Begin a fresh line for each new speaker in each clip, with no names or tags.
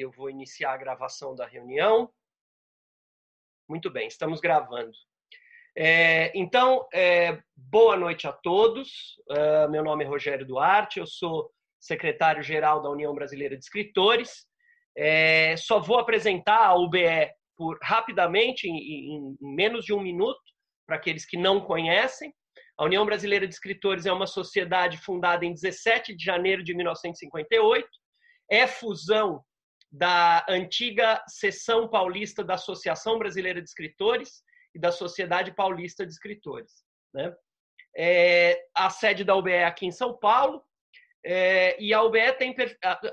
eu vou iniciar a gravação da reunião. Muito bem, estamos gravando. É, então, é, boa noite a todos. Uh, meu nome é Rogério Duarte, eu sou secretário-geral da União Brasileira de Escritores. É, só vou apresentar a UBE por, rapidamente, em, em menos de um minuto, para aqueles que não conhecem. A União Brasileira de Escritores é uma sociedade fundada em 17 de janeiro de 1958. É fusão da antiga seção paulista da Associação Brasileira de Escritores e da Sociedade Paulista de Escritores. Né? É, a sede da UBE é aqui em São Paulo é, e a UBE tem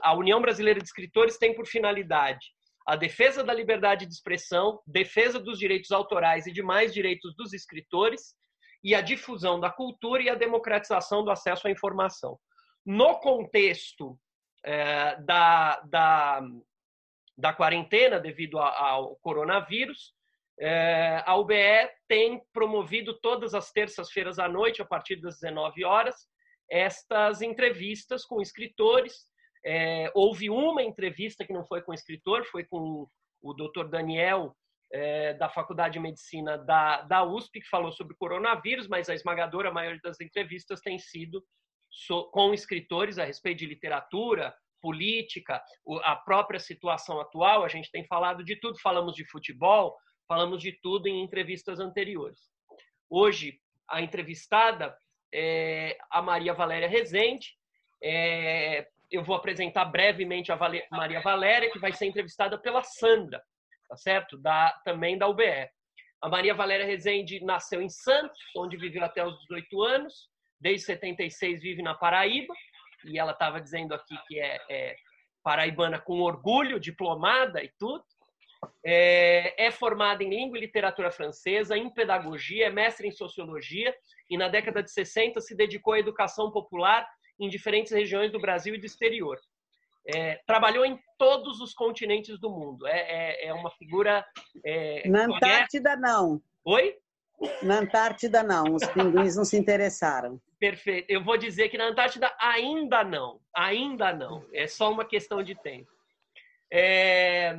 a União Brasileira de Escritores tem por finalidade a defesa da liberdade de expressão, defesa dos direitos autorais e demais direitos dos escritores e a difusão da cultura e a democratização do acesso à informação. No contexto é, da, da, da quarentena devido ao coronavírus, é, a UBE tem promovido todas as terças-feiras à noite, a partir das 19 horas, estas entrevistas com escritores. É, houve uma entrevista que não foi com escritor, foi com o Dr. Daniel, é, da Faculdade de Medicina da, da USP, que falou sobre coronavírus, mas a esmagadora maioria das entrevistas tem sido com escritores a respeito de literatura, política, a própria situação atual. A gente tem falado de tudo, falamos de futebol, falamos de tudo em entrevistas anteriores. Hoje, a entrevistada é a Maria Valéria Rezende. É, eu vou apresentar brevemente a Maria Valéria, que vai ser entrevistada pela Sandra, tá certo? Da, também da UBE. A Maria Valéria Rezende nasceu em Santos, onde viveu até os 18 anos. Desde 76 vive na Paraíba. E ela estava dizendo aqui que é, é paraibana com orgulho, diplomada e tudo. É, é, formada em língua e literatura francesa, em pedagogia, é mestre em sociologia e na década de 60 se dedicou à educação popular em diferentes regiões do Brasil e do exterior. É, trabalhou em todos os continentes do mundo. É, é, é uma figura.
É, na Antártida, não.
Oi?
Na Antártida, não. Os pinguins não se interessaram.
Perfeito. Eu vou dizer que na Antártida ainda não. Ainda não. É só uma questão de tempo. É,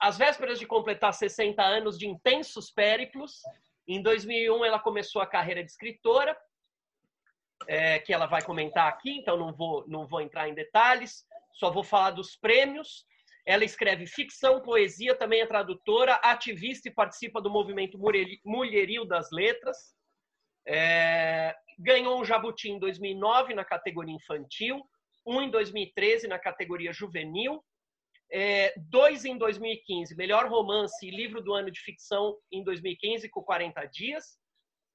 às vésperas de completar 60 anos de intensos périplos, em 2001 ela começou a carreira de escritora, é, que ela vai comentar aqui, então não vou, não vou entrar em detalhes, só vou falar dos prêmios. Ela escreve ficção, poesia, também é tradutora, ativista e participa do movimento mulheril das letras. É, ganhou um Jabuti em 2009 na categoria infantil, um em 2013 na categoria juvenil é, dois em 2015, melhor romance e livro do ano de ficção em 2015, com 40 dias.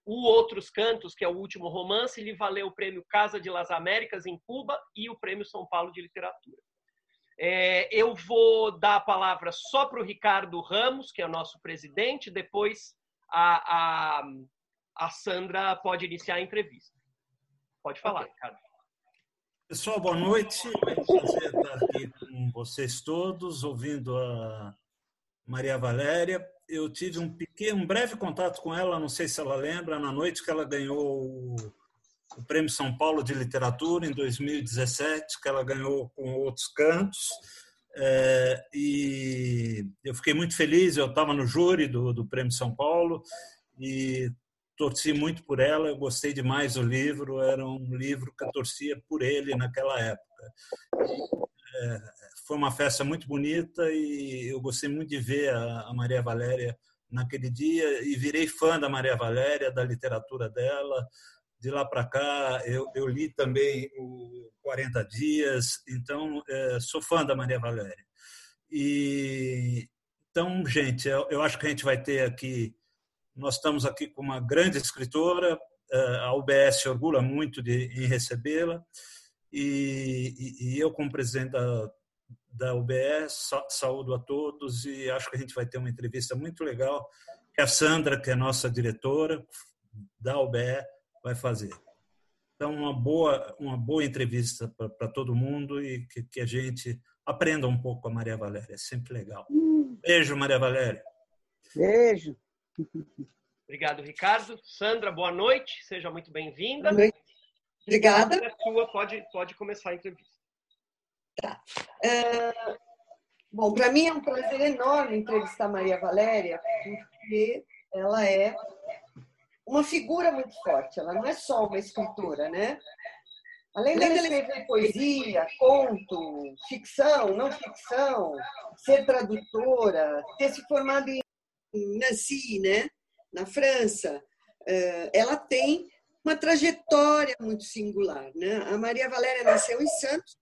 O Outros Cantos, que é o último romance, lhe valeu o prêmio Casa de las Américas em Cuba e o prêmio São Paulo de Literatura. É, eu vou dar a palavra só para o Ricardo Ramos, que é o nosso presidente, depois a, a, a Sandra pode iniciar a entrevista. Pode falar, okay. Ricardo.
Pessoal, boa noite. É um prazer estar aqui com vocês todos, ouvindo a Maria Valéria. Eu tive um pequeno, um breve contato com ela, não sei se ela lembra, na noite que ela ganhou o, Prêmio São Paulo de Literatura em 2017, que ela ganhou com outros cantos. É, e eu fiquei muito feliz, eu estava no júri do, do Prêmio São Paulo e torci muito por ela, eu gostei demais do livro, era um livro que eu torcia por ele naquela época. É, foi uma festa muito bonita e eu gostei muito de ver a, Maria Valéria naquele dia e virei fã da Maria Valéria, da literatura dela. De lá para cá, eu, eu, li também o 40 Dias, então é, sou fã da Maria Valéria. E, então, gente, eu, eu acho que a gente vai ter aqui nós estamos aqui com uma grande escritora, eh, a UBS orgulha muito de, em recebê-la, e, e, e, eu, como presidente da, da UBS, saúdo a todos e acho que a gente vai ter uma entrevista muito legal que a Sandra, que é nossa diretora da UBE, vai fazer. Então, uma boa, uma boa entrevista para todo mundo e que, que, a gente aprenda um pouco com a Maria Valéria. É sempre legal. Hum. Beijo, Maria Valéria.
Beijo.
Obrigado, Ricardo. Sandra, boa noite. Seja muito bem-vinda.
Boa noite. Obrigada.
A sua pode, pode começar a entrevista.
Tá. Uh, Bom, para mim é um prazer enorme entrevistar Maria Valéria, porque ela é uma figura muito forte. Ela não é só uma escritora, né? Além de escrever poesia, conto, ficção, não ficção, ser tradutora, ter se formado em Nancy, né? na França, eh, ela tem uma trajetória muito singular. Né? A Maria Valéria nasceu em Santos,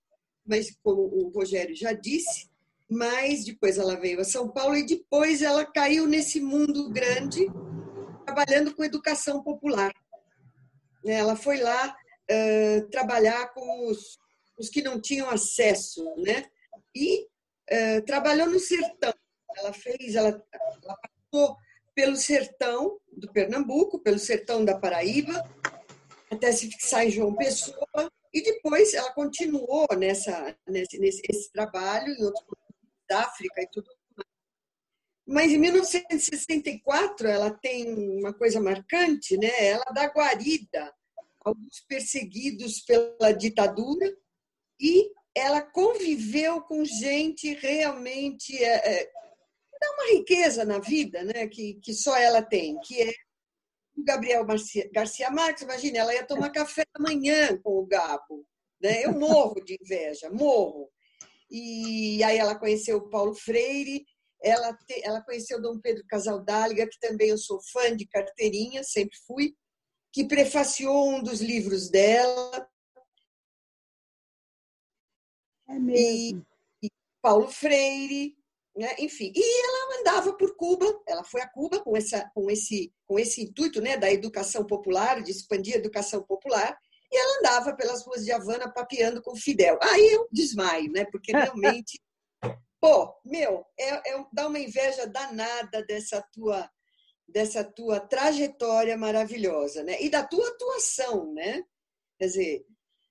mas como o Rogério já disse, mas depois ela veio a São Paulo e depois ela caiu nesse mundo grande trabalhando com educação popular. Ela foi lá uh, trabalhar com os, os, que não tinham acesso, né? E uh, trabalhou no sertão. Ela fez, ela, ela pelo sertão do Pernambuco, pelo sertão da Paraíba, até se fixar em João Pessoa, e depois ela continuou nessa, nesse, nesse trabalho em outros da África e tudo mas em 1964 ela tem uma coisa marcante, né? Ela dá guarida alguns perseguidos pela ditadura e ela conviveu com gente realmente é, é, dá uma riqueza na vida, né? Que, que só ela tem, que é o Gabriel Garcia, Garcia Marques. Imagina, ela ia tomar café da manhã com o Gabo, né? Eu morro de inveja, morro. E aí ela conheceu o Paulo Freire, ela, te, ela conheceu Dom Pedro Casaldáliga, que também eu sou fã de carteirinha, sempre fui, que prefaciou um dos livros dela.
É mesmo.
E, e Paulo Freire, né? enfim. E ela andava por Cuba, ela foi a Cuba com, essa, com, esse, com esse intuito né, da educação popular, de expandir a educação popular, e ela andava pelas ruas de Havana papeando com Fidel. Aí eu desmaio, né? Porque realmente, pô, meu, é, é, dá uma inveja danada dessa tua dessa tua trajetória maravilhosa, né? E da tua atuação, né? Quer dizer,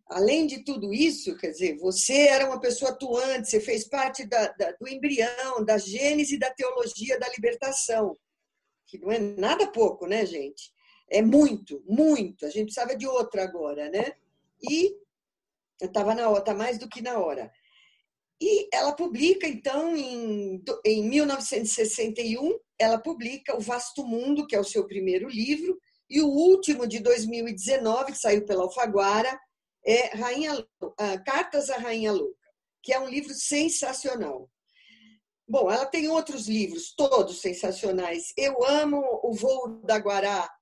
além de tudo isso, quer dizer, você era uma pessoa atuante, você fez parte da, da, do embrião, da gênese da teologia da libertação, que não é nada pouco, né, gente? É muito, muito. A gente precisava de outra agora, né? E estava na hora, tá mais do que na hora. E ela publica, então, em, em 1961, ela publica O Vasto Mundo, que é o seu primeiro livro, e o último, de 2019, que saiu pela Alfaguara, é Rainha, uh, Cartas à Rainha Louca, que é um livro sensacional. Bom, ela tem outros livros, todos sensacionais. Eu amo O Voo da Guará,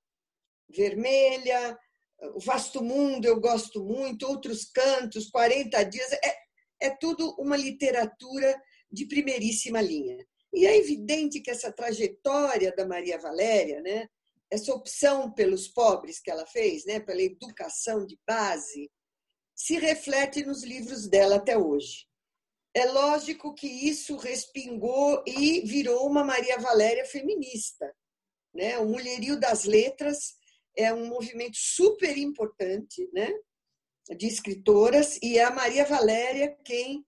Vermelha, O Vasto Mundo, eu gosto muito, Outros Cantos, 40 Dias, é, é tudo uma literatura de primeiríssima linha. E é evidente que essa trajetória da Maria Valéria, né, essa opção pelos pobres que ela fez, né, pela educação de base, se reflete nos livros dela até hoje. É lógico que isso respingou e virou uma Maria Valéria feminista. Né? O Mulherio das Letras é um movimento super importante né? de escritoras e é a Maria Valéria quem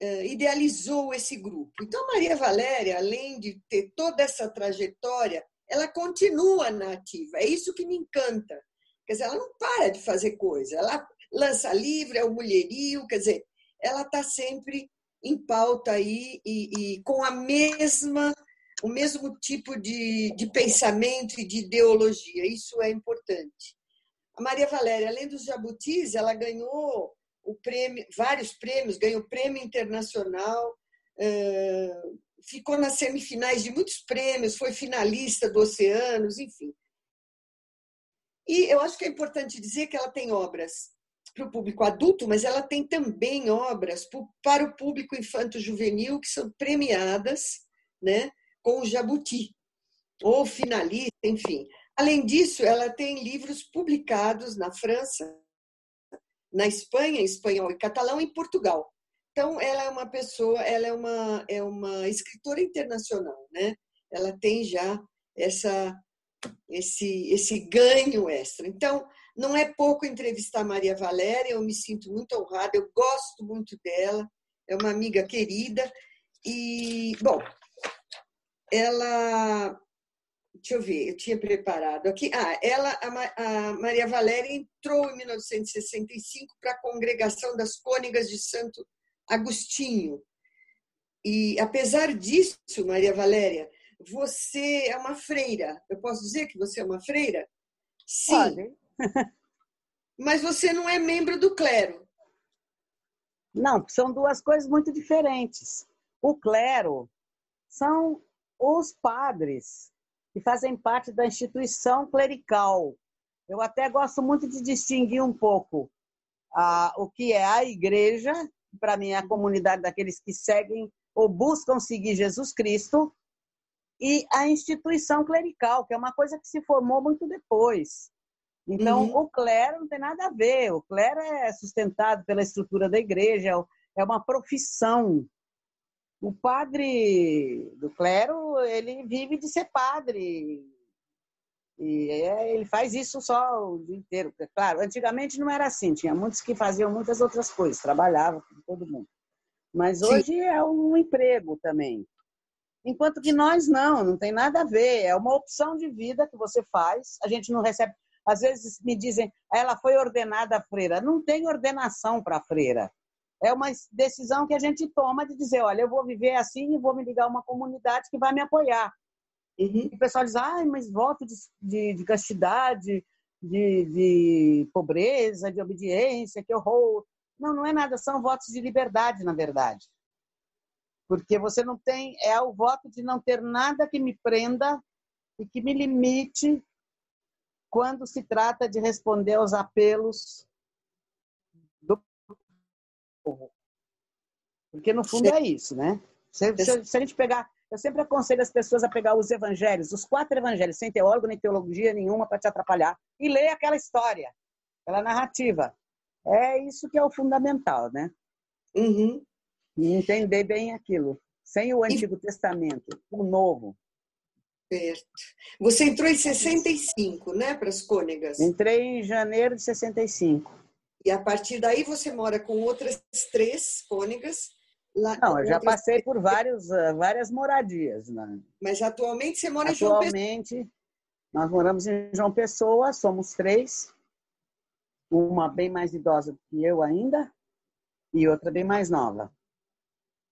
eh, idealizou esse grupo. Então, Maria Valéria, além de ter toda essa trajetória, ela continua na ativa. É isso que me encanta. Quer dizer, ela não para de fazer coisa. Ela lança livro, é o mulherio, quer dizer, ela está sempre em pauta aí e, e com a mesma o mesmo tipo de, de pensamento e de ideologia. Isso é importante. A Maria Valéria, além dos jabutis, ela ganhou o prêmio, vários prêmios, ganhou prêmio internacional, ficou nas semifinais de muitos prêmios, foi finalista do Oceanos, enfim. E eu acho que é importante dizer que ela tem obras para o público adulto, mas ela tem também obras para o público infanto-juvenil que são premiadas né, com o Jabuti, ou finalista, enfim. Além disso, ela tem livros publicados na França, na Espanha, espanhol e catalão, e em Portugal. Então, ela é uma pessoa, ela é uma, é uma escritora internacional, né? Ela tem já essa, esse, esse ganho extra. Então, não é pouco entrevistar Maria Valéria, eu me sinto muito honrada, eu gosto muito dela, é uma amiga querida. E, bom, ela Deixa eu ver, eu tinha preparado aqui. Ah, ela, a Maria Valéria entrou em 1965 para a congregação das Cônegas de Santo Agostinho. E apesar disso, Maria Valéria, você é uma freira. Eu posso dizer que você é uma freira? Sim. Pode. Mas você não é membro do clero.
Não, são duas coisas muito diferentes. O clero são os padres que fazem parte da instituição clerical. Eu até gosto muito de distinguir um pouco ah, o que é a igreja, para mim é a comunidade daqueles que seguem ou buscam seguir Jesus Cristo, e a instituição clerical, que é uma coisa que se formou muito depois. Então, uhum. o clero não tem nada a ver. O clero é sustentado pela estrutura da igreja, é uma profissão. O padre do clero, ele vive de ser padre. E é, ele faz isso só o dia inteiro. Claro, antigamente não era assim. Tinha muitos que faziam muitas outras coisas, trabalhavam com todo mundo. Mas hoje Sim. é um emprego também. Enquanto que nós não, não tem nada a ver. É uma opção de vida que você faz. A gente não recebe às vezes me dizem, ela foi ordenada freira. Não tem ordenação para freira. É uma decisão que a gente toma de dizer, olha, eu vou viver assim e vou me ligar a uma comunidade que vai me apoiar. Uhum. E o pessoal diz, ai, mas voto de, de, de castidade, de, de, pobreza, de obediência, que horror. Não, não é nada, são votos de liberdade, na verdade. Porque você não tem, é o voto de não ter nada que me prenda e que me limite quando se trata de responder aos apelos do povo. Porque, no fundo, é isso, né? Se, se, se, a gente pegar. Eu sempre aconselho as pessoas a pegar os evangelhos, os quatro evangelhos, sem teólogo nem teologia nenhuma para te atrapalhar, e ler aquela história, aquela narrativa. É isso que é o fundamental, né?
Uhum.
E entender bem aquilo. Sem o Antigo e... Testamento, o Novo.
Certo. Você entrou em 65, né, para as cônegas?
Entrei em janeiro de 65.
E a partir daí você mora com outras três cônegas?
Lá, Não, eu já passei por vários, uh, várias moradias. Né?
Mas atualmente você mora
atualmente, em João Pessoa? Atualmente, nós moramos em João Pessoa, somos três. Uma bem mais idosa do que eu ainda e outra bem mais nova.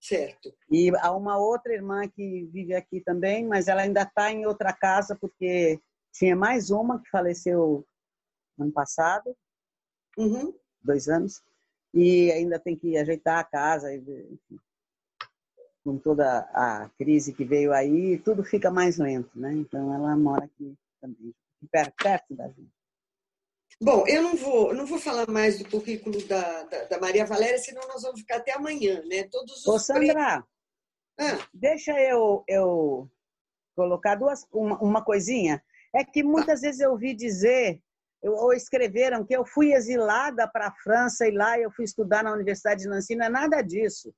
Certo.
E há uma outra irmã que vive aqui também, mas ela ainda está em outra casa, porque tinha mais uma que faleceu ano passado,
uhum.
dois anos, e ainda tem que ajeitar a casa, enfim, com toda a crise que veio aí, tudo fica mais lento, né? Então ela mora aqui também, perto, perto da gente.
Bom, eu não vou, não vou falar mais do currículo da, da, da, Maria Valéria, senão nós vamos ficar até amanhã, né? Todos os
Ô, Sandra, ah. deixa eu, eu colocar duas, uma, uma coisinha. É que muitas vezes eu ouvi dizer, ou escreveram, que eu fui exilada para a França e lá eu fui estudar na Universidade de Nancy. Não é nada disso.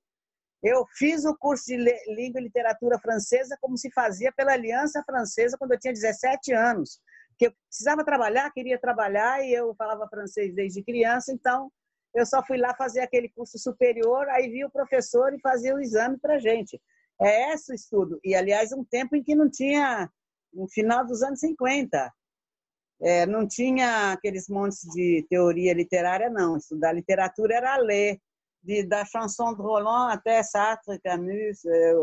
Eu fiz o curso de Língua e Literatura Francesa como se fazia pela Aliança Francesa quando eu tinha 17 anos que eu precisava trabalhar, queria trabalhar e eu falava francês desde criança, então eu só fui lá fazer aquele curso superior, aí vi o professor e fazia o exame para gente. É esse o estudo. E, aliás, um tempo em que não tinha, no final dos anos 50, é, não tinha aqueles montes de teoria literária, não. Estudar literatura era ler, de, da chanson de Roland até Sartre, Camus, é,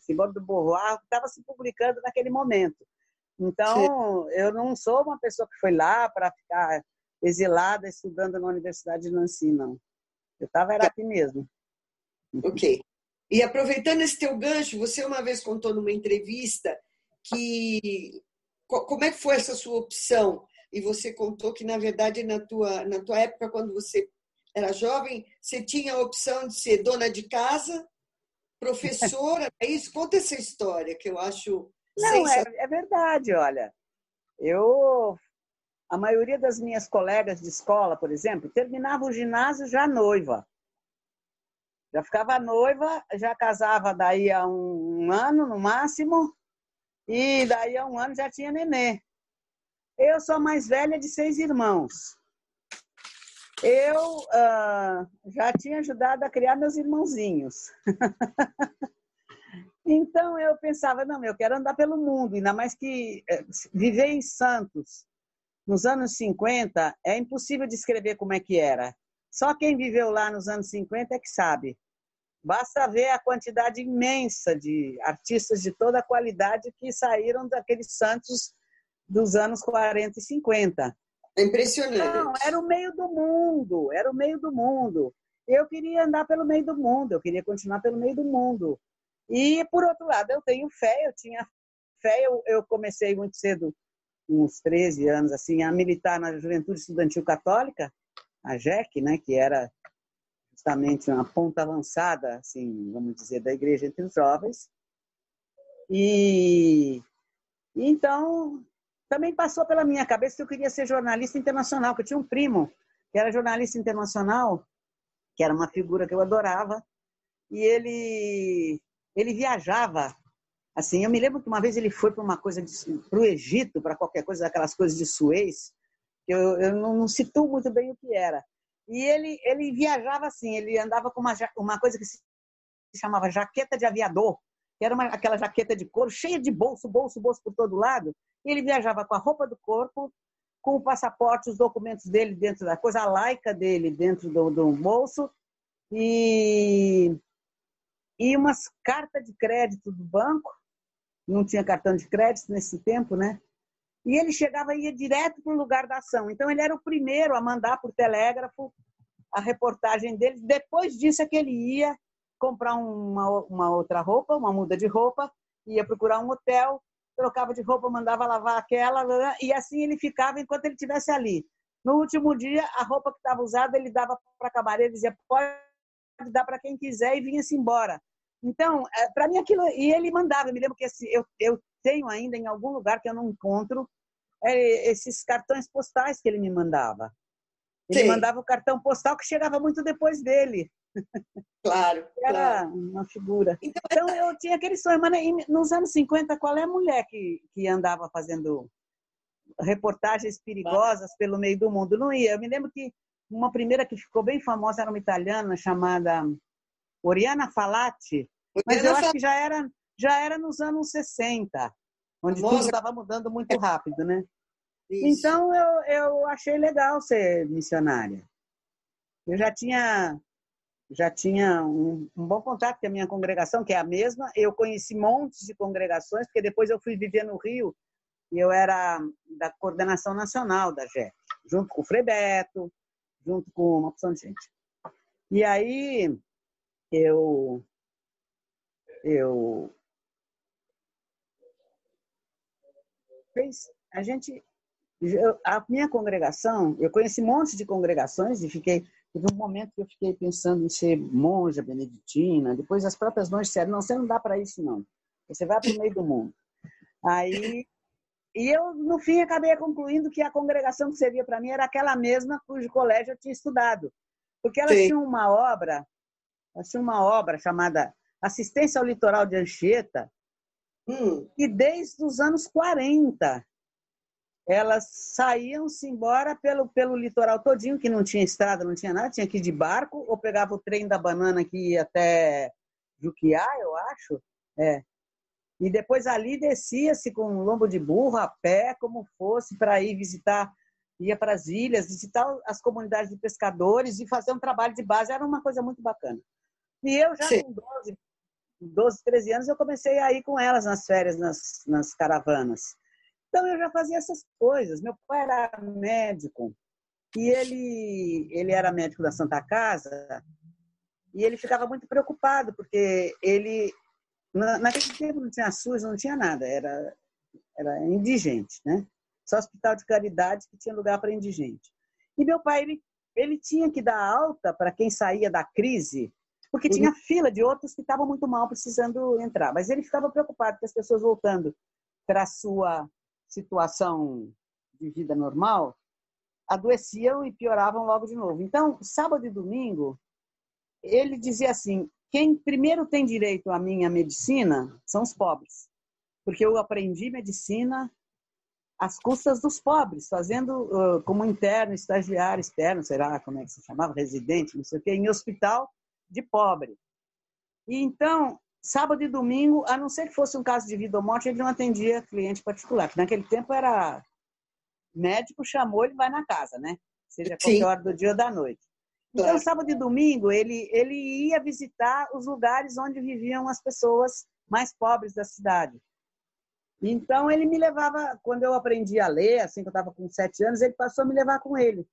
Simone de Beauvoir, estava se publicando naquele momento. Então, Sim. eu não sou uma pessoa que foi lá para ficar exilada estudando na Universidade de Nancy, não. Eu estava era aqui mesmo.
Ok. E aproveitando esse teu gancho, você uma vez contou numa entrevista que como é que foi essa sua opção? E você contou que na verdade na tua na tua época quando você era jovem, você tinha a opção de ser dona de casa, professora, é isso? Conta essa história que eu acho
não, é, é verdade, olha. Eu, a maioria das minhas colegas de escola, por exemplo, terminava o ginásio já noiva. Já ficava noiva, já casava daí a um ano no máximo, e daí a um ano já tinha nenê. Eu sou a mais velha de seis irmãos. Eu uh, já tinha ajudado a criar meus irmãozinhos. Então eu pensava, não, eu quero andar pelo mundo, ainda mais que eh, viver em Santos nos anos 50 é impossível descrever como é que era. Só quem viveu lá nos anos 50 é que sabe. Basta ver a quantidade imensa de artistas de toda a qualidade que saíram daqueles Santos dos anos 40 e 50.
É impressionante.
Não, era o meio do mundo, era o meio do mundo. Eu queria andar pelo meio do mundo, eu queria continuar pelo meio do mundo. E, por outro lado, eu tenho fé, eu tinha fé, eu, eu comecei muito cedo, uns 13 anos, assim, a militar na Juventude Estudantil Católica, a JEC, né, que era justamente uma ponta avançada, assim, vamos dizer, da igreja entre os jovens. E então também passou pela minha cabeça que eu queria ser jornalista internacional, que eu tinha um primo que era jornalista internacional, que era uma figura que eu adorava, e ele ele viajava assim, eu me lembro que uma vez ele foi para uma coisa para o Egito, para qualquer coisa daquelas coisas de Suez, eu, eu não, não situo muito bem o que era. E ele, ele viajava assim, ele andava com uma, uma coisa que se chamava jaqueta de aviador, que era uma, aquela jaqueta de couro cheia de bolso, bolso, bolso por todo lado. E ele viajava com a roupa do corpo, com o passaporte, os documentos dele dentro da coisa, a laica dele dentro do, do bolso e, e umas cartas de crédito do banco. Não tinha cartão de crédito nesse tempo, né? E ele chegava e ia direto para o lugar da ação. Então, ele era o primeiro a mandar por telégrafo a reportagem dele. Depois disso é que ele ia comprar uma, uma outra roupa, uma muda de roupa, ia procurar um hotel, trocava de roupa, mandava lavar aquela, e assim ele ficava enquanto ele estivesse ali. No último dia, a roupa que estava usada, ele dava para a camareira, dizia, pode dar para quem quiser, e vinha-se embora. Então, é, para mim aquilo, e ele mandava, eu me lembro que esse, eu, eu tenho ainda em algum lugar que eu não encontro, é, esses cartões postais que ele me mandava. Ele Sim. mandava o cartão postal que chegava muito depois dele.
Claro.
Era
claro.
uma figura. Então, então, eu tinha aquele sonho, mas nos anos 50, qual é a mulher que, que andava fazendo reportagens perigosas pelo meio do mundo? Não ia. Eu me lembro que uma primeira que ficou bem famosa era uma italiana chamada Oriana Falati, mas eu acho que já era, já era nos anos 60 onde Nossa. tudo estava mudando muito rápido, né? Isso. Então eu, eu achei legal ser missionária. Eu já tinha já tinha um, um, bom contato com a minha congregação, que é a mesma. Eu conheci montes de congregações, porque depois eu fui viver no Rio e eu era da coordenação nacional da JEC, junto com o Frei Beto, junto com uma opção de gente. E aí eu eu fez, a gente, a minha congregação, eu conheci um monte de congregações e fiquei, teve um momento que eu fiquei pensando em ser monja beneditina, depois as próprias monjas disseram, não, você não dá para isso não, você vai para o meio do mundo. Aí, e eu, no fim, acabei concluindo que a congregação que servia para mim era aquela mesma cujo colégio eu tinha estudado, porque elas tinham uma obra, tinham uma obra chamada Assistência ao Litoral de Anchieta, Hum. E desde os anos 40, elas saíam-se embora pelo, pelo litoral todinho, que não tinha estrada, não tinha nada, tinha que ir de barco, ou pegava o trem da banana que ia até Juquiá, eu acho. É. E depois ali descia-se com um lombo de burro, a pé, como fosse, para ir visitar, ia para as ilhas, visitar as comunidades de pescadores e fazer um trabalho de base. Era uma coisa muito bacana. E eu já Sim. com 12, 12, 13 anos, eu comecei a ir com elas nas férias, nas, nas caravanas. Então, eu já fazia essas coisas. Meu pai era médico e ele, ele era médico da Santa Casa e ele ficava muito preocupado, porque ele, naquele tempo não tinha SUS, não tinha nada, era, era indigente, né? Só hospital de caridade que tinha lugar para indigente. E meu pai, ele, ele tinha que dar alta para quem saía da crise porque tinha uhum. fila de outros que estavam muito mal precisando entrar. Mas ele ficava preocupado que as pessoas voltando para a sua situação de vida normal adoeciam e pioravam logo de novo. Então, sábado e domingo, ele dizia assim: quem primeiro tem direito à minha medicina são os pobres, porque eu aprendi medicina às custas dos pobres, fazendo uh, como interno, estagiário, externo, será como é que se chamava, residente, não sei o quê, em hospital de pobre. E então, sábado e domingo, a não ser que fosse um caso de vida ou morte, ele não atendia cliente particular. Naquele tempo era médico chamou, ele vai na casa, né? Seja qualquer hora do dia ou da noite. Então, sábado e domingo, ele, ele ia visitar os lugares onde viviam as pessoas mais pobres da cidade. Então, ele me levava, quando eu aprendi a ler, assim que eu estava com sete anos, ele passou a me levar com ele.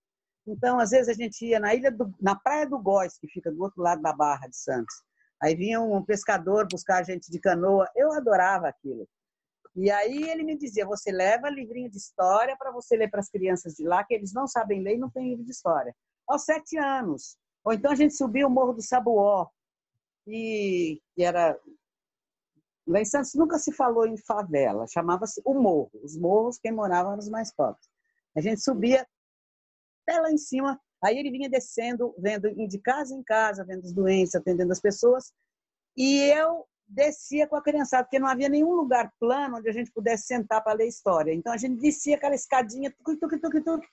Então, às vezes, a gente ia na ilha do, na Praia do Góis, que fica do outro lado da Barra de Santos. Aí vinha um pescador buscar a gente de canoa. Eu adorava aquilo. E aí ele me dizia: você leva livrinho de história para você ler para as crianças de lá, que eles não sabem ler e não tem livro de história aos sete anos. Ou então a gente subia o Morro do Sabuó, e era. Lá em Santos nunca se falou em favela, chamava-se o morro. Os morros, quem morava eram os mais pobres. A gente subia até lá em cima, aí ele vinha descendo, vendo de casa em casa, vendo os doentes, atendendo as pessoas, e eu descia com a criançada, porque não havia nenhum lugar plano onde a gente pudesse sentar para ler história. Então a gente descia aquela escadinha, tuc, tuc, tuc, tuc,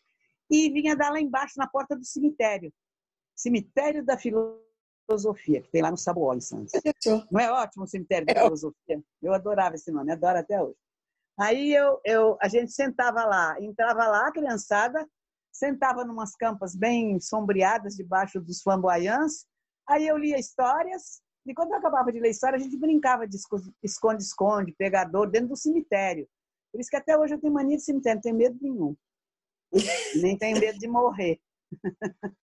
e vinha dar lá embaixo, na porta do cemitério. Cemitério da Filosofia, que tem lá no Sabuó, em Santos. Não é ótimo o Cemitério da é. Filosofia? Eu adorava esse nome, adoro até hoje. Aí eu, eu, a gente sentava lá, entrava lá, a criançada, sentava numas campas bem sombreadas debaixo dos flamboyants, aí eu lia histórias, e quando eu acabava de ler história, a gente brincava de esconde-esconde, pegador, dentro do cemitério. Por isso que até hoje eu tenho mania de cemitério, não tenho medo nenhum. Nem tenho medo de morrer.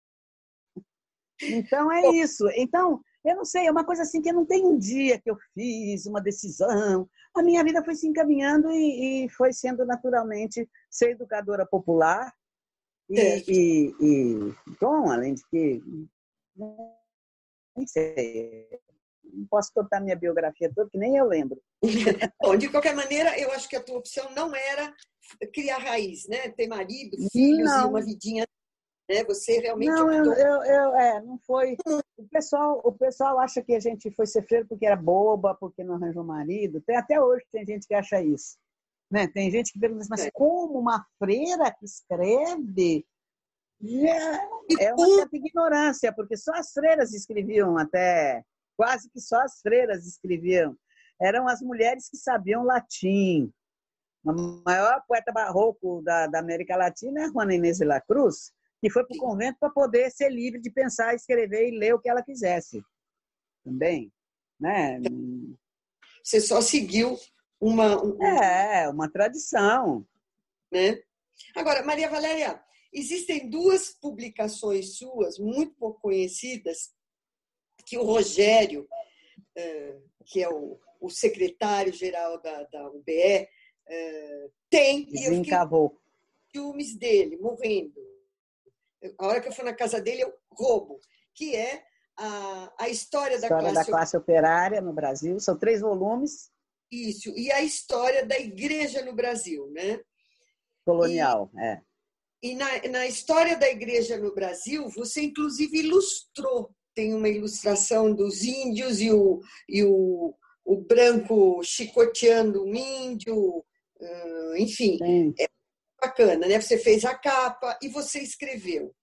Então é isso. Então, eu não sei, é uma coisa assim que não tem um dia que eu fiz uma decisão. A minha vida foi se encaminhando e, e foi sendo naturalmente ser educadora popular. E, e, e, bom, além de que. Nem sei. Não posso contar minha biografia toda, que nem eu lembro.
Bom, de qualquer maneira, eu acho que a tua opção não era criar raiz, né? Ter marido, filhos não. e uma vidinha. Né? Você realmente.
Não, eu, eu, eu, é, não foi. O pessoal, o pessoal acha que a gente foi ser freira porque era boba, porque não arranjou marido. Tem, até hoje tem gente que acha isso. Né? Tem gente que pergunta, mas é. como uma freira que escreve? É, é uma certa ignorância, porque só as freiras escreviam até. Quase que só as freiras escreviam. Eram as mulheres que sabiam latim, o maior poeta barroco da, da América Latina é Juana Inês de la Cruz, que foi para o convento para poder ser livre de pensar, escrever e ler o que ela quisesse. Também, né?
Você só seguiu uma... Um...
É, uma tradição.
Né? Agora, Maria Valéria, existem duas publicações suas, muito pouco conhecidas, que o Rogério, eh, que é o, o secretário-geral da, da UBE, é, tem.
Desencavou.
E eu ciúmes dele, morrendo. A hora que eu fui na casa dele, eu roubo. Que é a, a história,
história da, classe... da classe operária no Brasil. São três volumes.
Isso. E a história da igreja no Brasil, né?
Colonial, e, é.
E na, na história da igreja no Brasil, você inclusive ilustrou. Tem uma ilustração dos índios e o, e o, o branco chicoteando um índio, enfim, Sim. é bacana, né? Você fez a capa e você escreveu.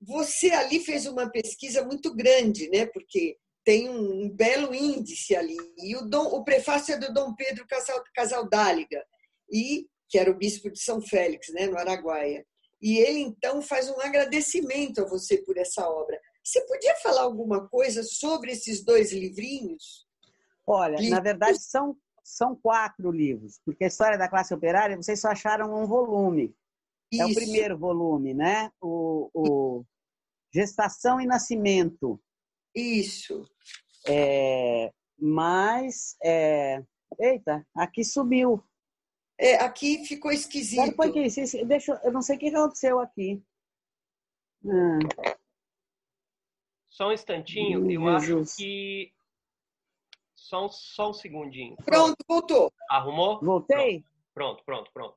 Você ali fez uma pesquisa muito grande, né? Porque tem um, belo índice ali. E o, Dom, o prefácio é do Dom Pedro Casal, Casaldáliga, e, que era o bispo de São Félix, né, no Araguaia. E ele, então, faz um agradecimento a você por essa obra. Você podia falar alguma coisa sobre esses dois livrinhos?
Olha, na verdade, são são quatro livros, porque a história da classe operária, vocês só acharam um volume. Isso. É o primeiro volume, né? O, o Gestação e Nascimento.
Isso.
É, mas, é, eita, aqui subiu.
É, aqui ficou esquisito.
Foi que, deixa, eu não sei o que aconteceu aqui.
Hum. Só um instantinho, eu Jesus. acho que só um, só um segundinho.
Pronto, voltou.
Arrumou?
Voltei.
Pronto, pronto, pronto.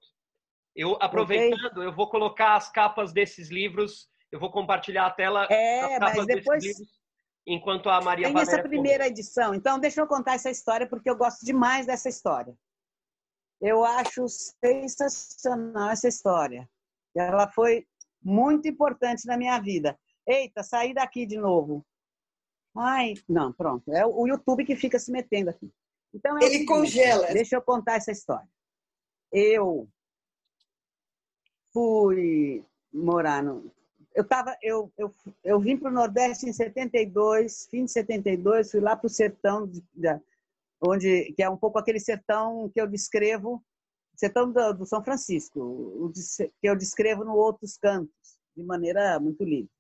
Eu, aproveitando, Voltei. eu vou colocar as capas desses livros, eu vou compartilhar a tela
é, mas depois... livros,
enquanto a Maria
Tem Valéria essa primeira edição. Então, deixa eu contar essa história, porque eu gosto demais dessa história. Eu acho sensacional essa história. Ela foi muito importante na minha vida. Eita, saí daqui de novo. Ai, não, pronto. É o YouTube que fica se metendo aqui.
Então, é Ele seguinte, congela.
Deixa eu contar essa história. Eu fui morar no. Eu, tava, eu, eu, eu vim para o Nordeste em 72, fim de 72, fui lá para o sertão, de, de, onde, que é um pouco aquele sertão que eu descrevo, sertão do, do São Francisco, o, que eu descrevo no Outros Cantos, de maneira muito livre.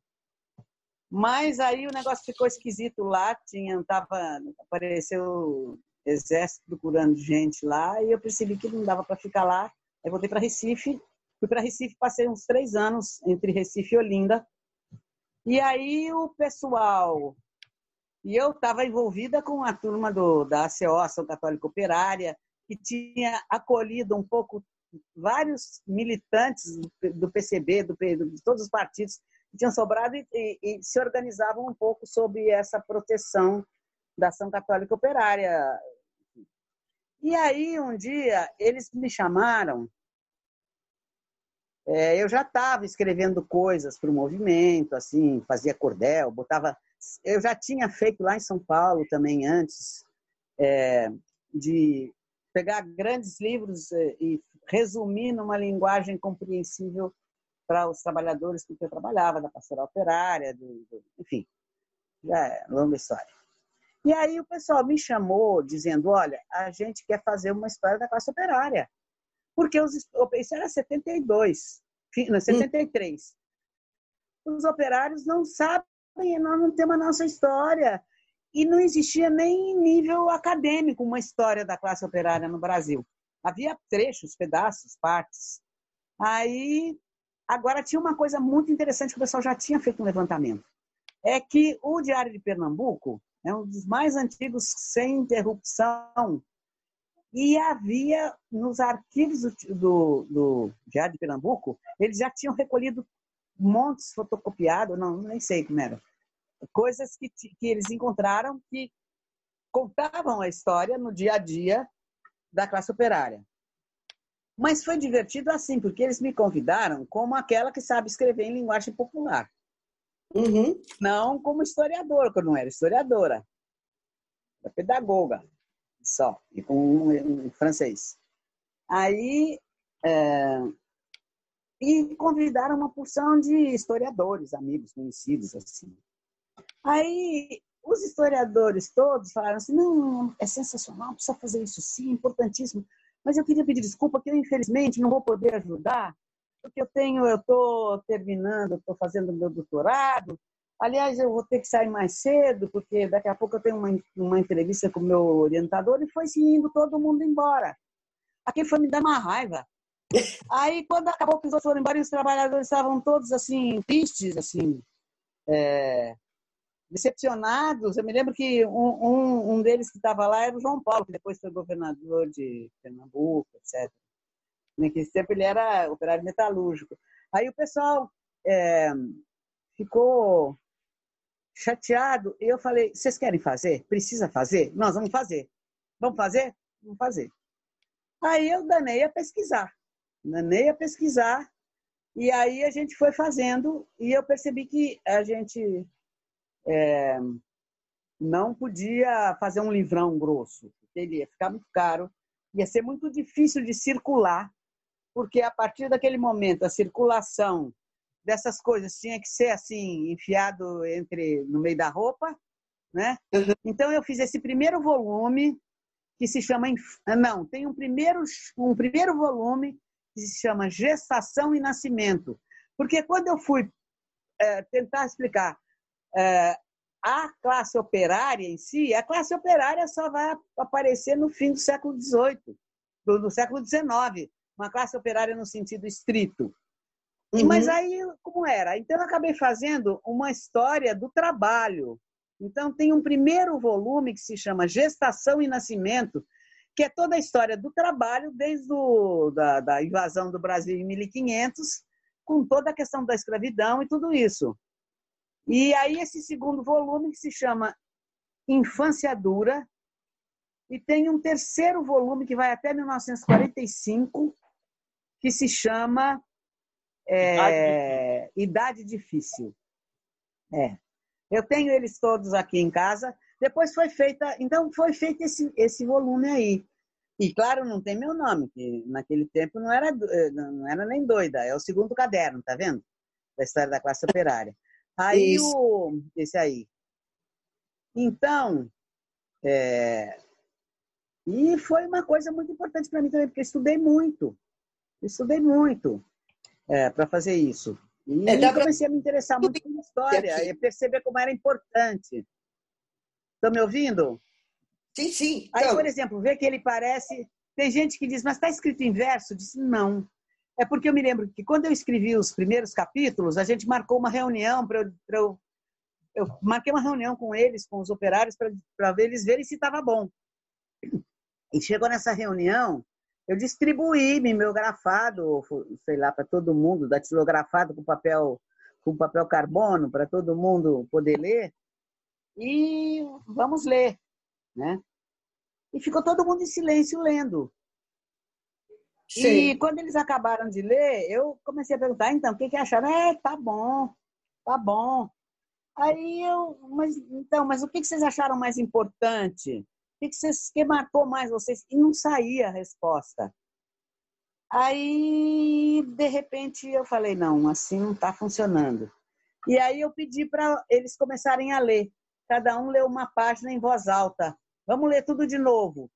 Mas aí o negócio ficou esquisito lá, tinha, tava, apareceu exército procurando gente lá e eu percebi que não dava para ficar lá. Aí voltei para Recife, fui para Recife, passei uns três anos entre Recife e Olinda. E aí o pessoal e eu estava envolvida com a turma do, da ACO, Ação Católica Operária, que tinha acolhido um pouco vários militantes do PCB, do, de todos os partidos que tinham sobrado e, e, e se organizavam um pouco sobre essa proteção da Ação Católica Operária. E aí, um dia, eles me chamaram. É, eu já estava escrevendo coisas para o movimento, assim, fazia cordel, botava. Eu já tinha feito lá em São Paulo também antes, é, de pegar grandes livros é, e resumir numa linguagem compreensível para os trabalhadores com que eu trabalhava, da pastoral operária, do, do, enfim, já é longa história. E aí o pessoal me chamou dizendo, olha, a gente quer fazer uma história da classe operária. Porque os, isso era 72, 73. Hum. Os operários não sabem, nós não temos a nossa história. E não existia nem nível acadêmico uma história da classe operária no Brasil. Havia trechos, pedaços, partes. Aí, agora tinha uma coisa muito interessante que o pessoal já tinha feito um levantamento. É que o Diário de Pernambuco, é um dos mais antigos sem interrupção. E havia nos arquivos do, do, do Diário de Pernambuco, eles já tinham recolhido montes fotocopiados, não, nem sei como era, coisas que, que eles encontraram que contavam a história no dia a dia da classe operária. Mas foi divertido assim, porque eles me convidaram como aquela que sabe escrever em linguagem popular. Uhum. Não como historiadora, que eu não era historiadora. Era pedagoga, só, e com um, um francês. Aí, é, e convidaram uma porção de historiadores, amigos, conhecidos, assim. Aí, os historiadores todos falaram assim, não, é sensacional, precisa fazer isso sim, importantíssimo. Mas eu queria pedir desculpa que eu, infelizmente, não vou poder ajudar, porque eu tenho, eu estou terminando, estou fazendo meu doutorado. Aliás, eu vou ter que sair mais cedo, porque daqui a pouco eu tenho uma, uma entrevista com o meu orientador e foi se indo todo mundo embora. Aquilo foi me dar uma raiva. Aí, quando acabou que os outros foram embora, os trabalhadores estavam todos assim, tristes, assim, é, decepcionados. Eu me lembro que um, um, um deles que estava lá era o João Paulo, que depois foi governador de Pernambuco, etc. Naquele tempo ele era operário metalúrgico. Aí o pessoal é, ficou chateado e eu falei: vocês querem fazer? Precisa fazer? Nós vamos fazer. Vamos fazer? Vamos fazer. Aí eu danei a pesquisar. Danei a pesquisar e aí a gente foi fazendo e eu percebi que a gente é, não podia fazer um livrão grosso, porque ele ia ficar muito caro, ia ser muito difícil de circular porque a partir daquele momento a circulação dessas coisas tinha que ser assim enfiado entre no meio da roupa, né? Uhum. Então eu fiz esse primeiro volume que se chama ah, não tem um primeiro um primeiro volume que se chama gestação e nascimento, porque quando eu fui é, tentar explicar é, a classe operária em si, a classe operária só vai aparecer no fim do século XVIII, do, do século XIX uma classe operária no sentido estrito. Uhum. Mas aí, como era? Então, eu acabei fazendo uma história do trabalho. Então, tem um primeiro volume que se chama Gestação e Nascimento, que é toda a história do trabalho, desde o, da, da invasão do Brasil em 1500, com toda a questão da escravidão e tudo isso. E aí, esse segundo volume, que se chama Infância Dura, e tem um terceiro volume que vai até 1945, que se chama é, Idade Difícil. É. Eu tenho eles todos aqui em casa. Depois foi feita, então foi feito esse, esse volume aí. E claro, não tem meu nome, que naquele tempo não era, eh, não era nem doida, é o segundo caderno, tá vendo? da história da classe operária. Aí Isso. o esse aí. Então, é, e foi uma coisa muito importante para mim também, porque estudei muito. Estudei muito é, para fazer isso. E é, comecei pra... a me interessar muito pela história e perceber como era importante. Estão me ouvindo?
Sim, sim.
Aí, então... por exemplo, ver que ele parece. Tem gente que diz, mas está escrito em verso? Disse, não. É porque eu me lembro que quando eu escrevi os primeiros capítulos, a gente marcou uma reunião para eu, eu, eu. marquei uma reunião com eles, com os operários, para eles verem se estava bom. E chegou nessa reunião, eu distribuí meu grafado, sei lá, para todo mundo, datilografado com papel, com papel carbono, para todo mundo poder ler. E vamos ler, né? E ficou todo mundo em silêncio lendo. Sim. E quando eles acabaram de ler, eu comecei a perguntar, então, o que, que acharam? É, tá bom, tá bom. Aí eu, mas então, mas o que, que vocês acharam mais importante? Que, que marcou mais vocês? E não saía a resposta. Aí, de repente, eu falei, não, assim não está funcionando. E aí eu pedi para eles começarem a ler. Cada um leu uma página em voz alta. Vamos ler tudo de novo.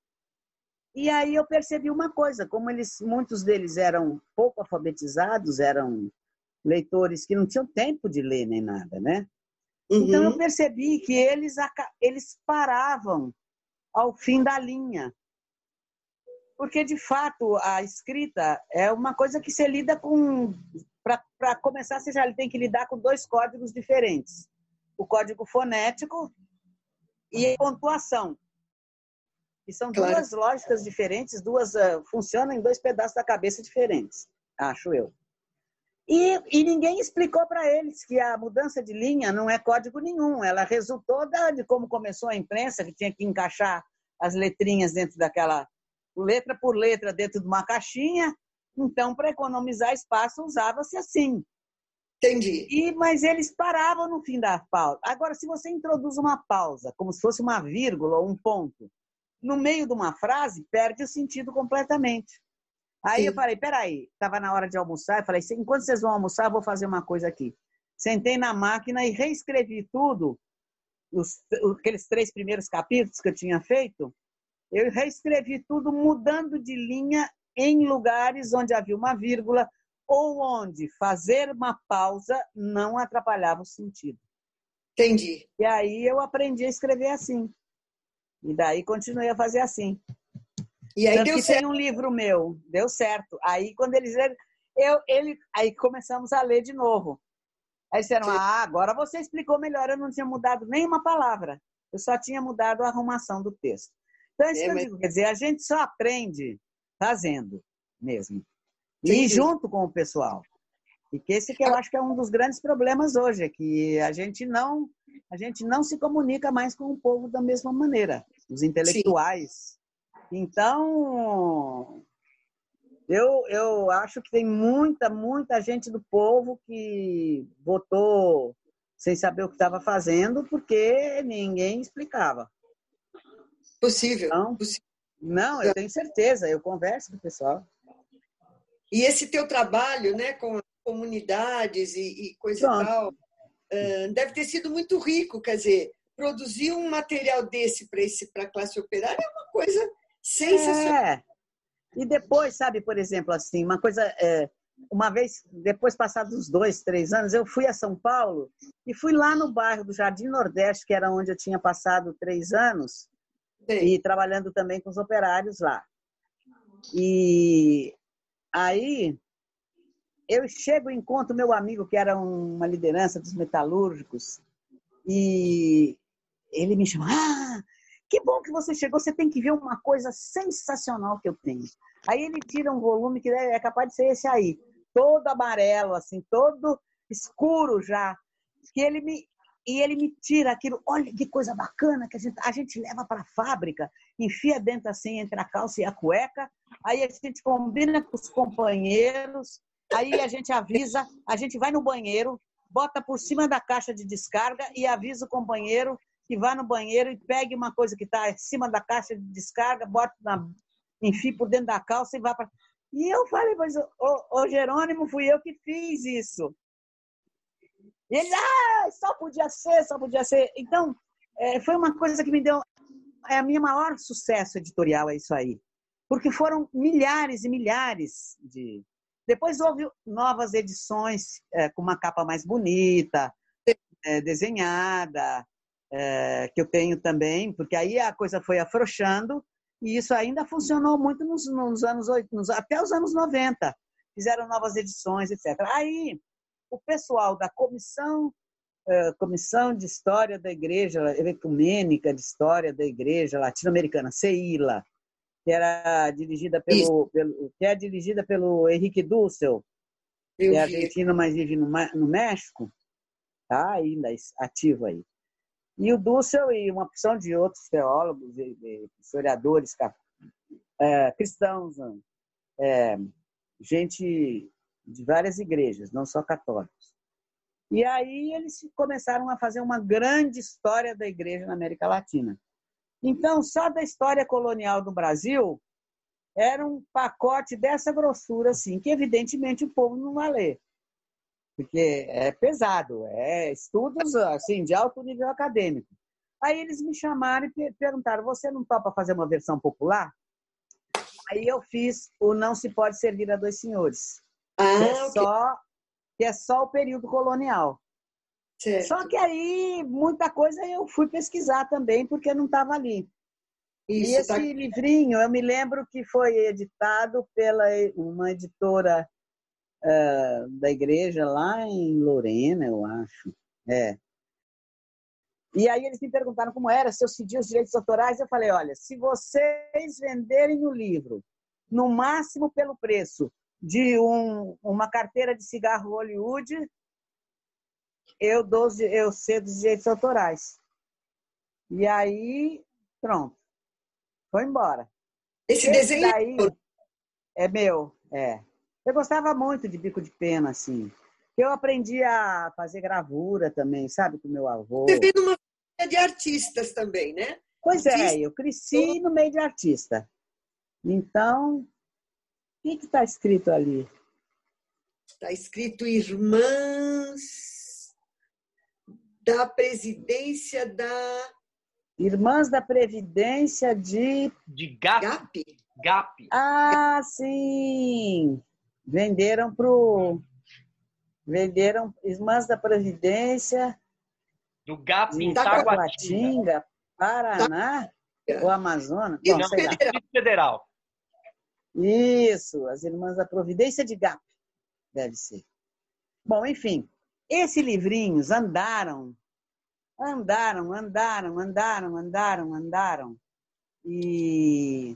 E aí eu percebi uma coisa, como eles, muitos deles eram pouco alfabetizados, eram leitores que não tinham tempo de ler nem nada, né? Uhum. Então eu uhum. percebi que eles, eles paravam ao fim da linha. Porque, de fato, a escrita é uma coisa que você lida com. Para começar, você já tem que lidar com dois códigos diferentes: o código fonético e a pontuação. E são claro. duas lógicas diferentes, duas uh, funcionam em dois pedaços da cabeça diferentes, acho eu. E, e ninguém explicou para eles que a mudança de linha não é código nenhum, ela resultou da, de como começou a imprensa, que tinha que encaixar as letrinhas dentro daquela, letra por letra dentro de uma caixinha. Então, para economizar espaço, usava-se assim.
Entendi.
E, mas eles paravam no fim da pausa. Agora, se você introduz uma pausa, como se fosse uma vírgula ou um ponto, no meio de uma frase, perde o sentido completamente. Aí Sim. eu falei, peraí, estava na hora de almoçar, eu falei, enquanto vocês vão almoçar, eu vou fazer uma coisa aqui. Sentei na máquina e reescrevi tudo, os, aqueles três primeiros capítulos que eu tinha feito, eu reescrevi tudo mudando de linha em lugares onde havia uma vírgula ou onde fazer uma pausa não atrapalhava o sentido.
Entendi.
E aí eu aprendi a escrever assim. E daí continuei a fazer assim.
E aí Tanto deu certo.
tem um livro meu, deu certo. Aí quando eles leram, eu, ele, aí começamos a ler de novo. Aí disseram, Sim. ah, agora você explicou melhor, eu não tinha mudado nenhuma palavra. Eu só tinha mudado a arrumação do texto. Então, é isso é, que eu digo, quer dizer, a gente só aprende fazendo mesmo. E junto com o pessoal. E que esse que eu acho que é um dos grandes problemas hoje, é que a gente não a gente não se comunica mais com o povo da mesma maneira, os intelectuais. Sim. Então, eu, eu acho que tem muita, muita gente do povo que votou sem saber o que estava fazendo, porque ninguém explicava.
Possível.
Então,
possível.
Não, eu tenho certeza, eu converso com o pessoal.
E esse teu trabalho né, com comunidades e, e coisa Pronto. e tal, deve ter sido muito rico, quer dizer, produzir um material desse para a classe operária é uma coisa sensacional. É.
E depois, sabe, por exemplo, assim, uma coisa, é, uma vez, depois passados uns dois, três anos, eu fui a São Paulo e fui lá no bairro do Jardim Nordeste, que era onde eu tinha passado três anos, Sim. e trabalhando também com os operários lá. E aí eu chego e encontro meu amigo, que era uma liderança dos metalúrgicos, e ele me chama, ah, que bom que você chegou, você tem que ver uma coisa sensacional que eu tenho. Aí ele tira um volume que é capaz de ser esse aí, todo amarelo, assim, todo escuro já. Que ele me, e ele me tira aquilo, olha que coisa bacana que a gente, a gente leva para a fábrica, enfia dentro assim entre a calça e a cueca, aí a gente combina com os companheiros, aí a gente avisa, a gente vai no banheiro, bota por cima da caixa de descarga e avisa o companheiro que vá no banheiro e pegue uma coisa que está em cima da caixa de descarga, bota na, enfim, por dentro da calça e vá para. E eu falei, mas, ô, ô Jerônimo, fui eu que fiz isso. E ele, ah, só podia ser, só podia ser. Então, é, foi uma coisa que me deu. É a minha maior sucesso editorial, é isso aí. Porque foram milhares e milhares de. Depois houve novas edições é, com uma capa mais bonita, é, desenhada, é, que eu tenho também, porque aí a coisa foi afrouxando e isso ainda funcionou muito nos, nos anos nos, até os anos 90. Fizeram novas edições, etc. Aí o pessoal da comissão uh, comissão de história da igreja ecumênica de história da igreja latino-americana, CEILA, que era dirigida pelo, pelo, que é dirigida pelo Henrique Dussel, que é argentino, mas vive no, no México, tá ainda ativo aí. E o Dussel e uma opção de outros teólogos e, historiadores é, cristãos, é, gente de várias igrejas, não só católicos. E aí eles começaram a fazer uma grande história da igreja na América Latina. Então, só da história colonial do Brasil, era um pacote dessa grossura, assim, que evidentemente o povo não vai ler porque é pesado, é estudos assim de alto nível acadêmico. Aí eles me chamaram e perguntaram: "Você não topa fazer uma versão popular?" Aí eu fiz o Não se pode servir a dois senhores. Ah, que é okay. só que é só o período colonial. Certo. Só que aí muita coisa eu fui pesquisar também porque não estava ali. Isso, e esse tá... livrinho, eu me lembro que foi editado pela uma editora uh, da igreja lá em Lorena, eu acho. É. E aí eles me perguntaram como era, se eu cedia os direitos autorais. Eu falei, olha, se vocês venderem o livro, no máximo pelo preço de um, uma carteira de cigarro Hollywood, eu, dou, eu cedo os direitos autorais. E aí, pronto. Foi embora.
Esse, Esse desenho daí
é meu, é. Eu gostava muito de bico de pena, assim. Eu aprendi a fazer gravura também, sabe, com meu avô.
Você veio numa família de artistas também, né?
Pois é, eu cresci no meio de artista. Então, o que está escrito ali?
Está escrito Irmãs da Presidência da.
Irmãs da Previdência de.
De GAP. GAP.
GAP. Ah, sim! Venderam para o. Venderam Irmãs da Providência.
Do GAP em Taguatinga.
Paraná ou Amazonas?
Não, Não sei Federal. Federal.
Isso, as Irmãs da Providência de GAP, deve ser. Bom, enfim, esses livrinhos andaram, andaram, andaram, andaram, andaram, andaram. E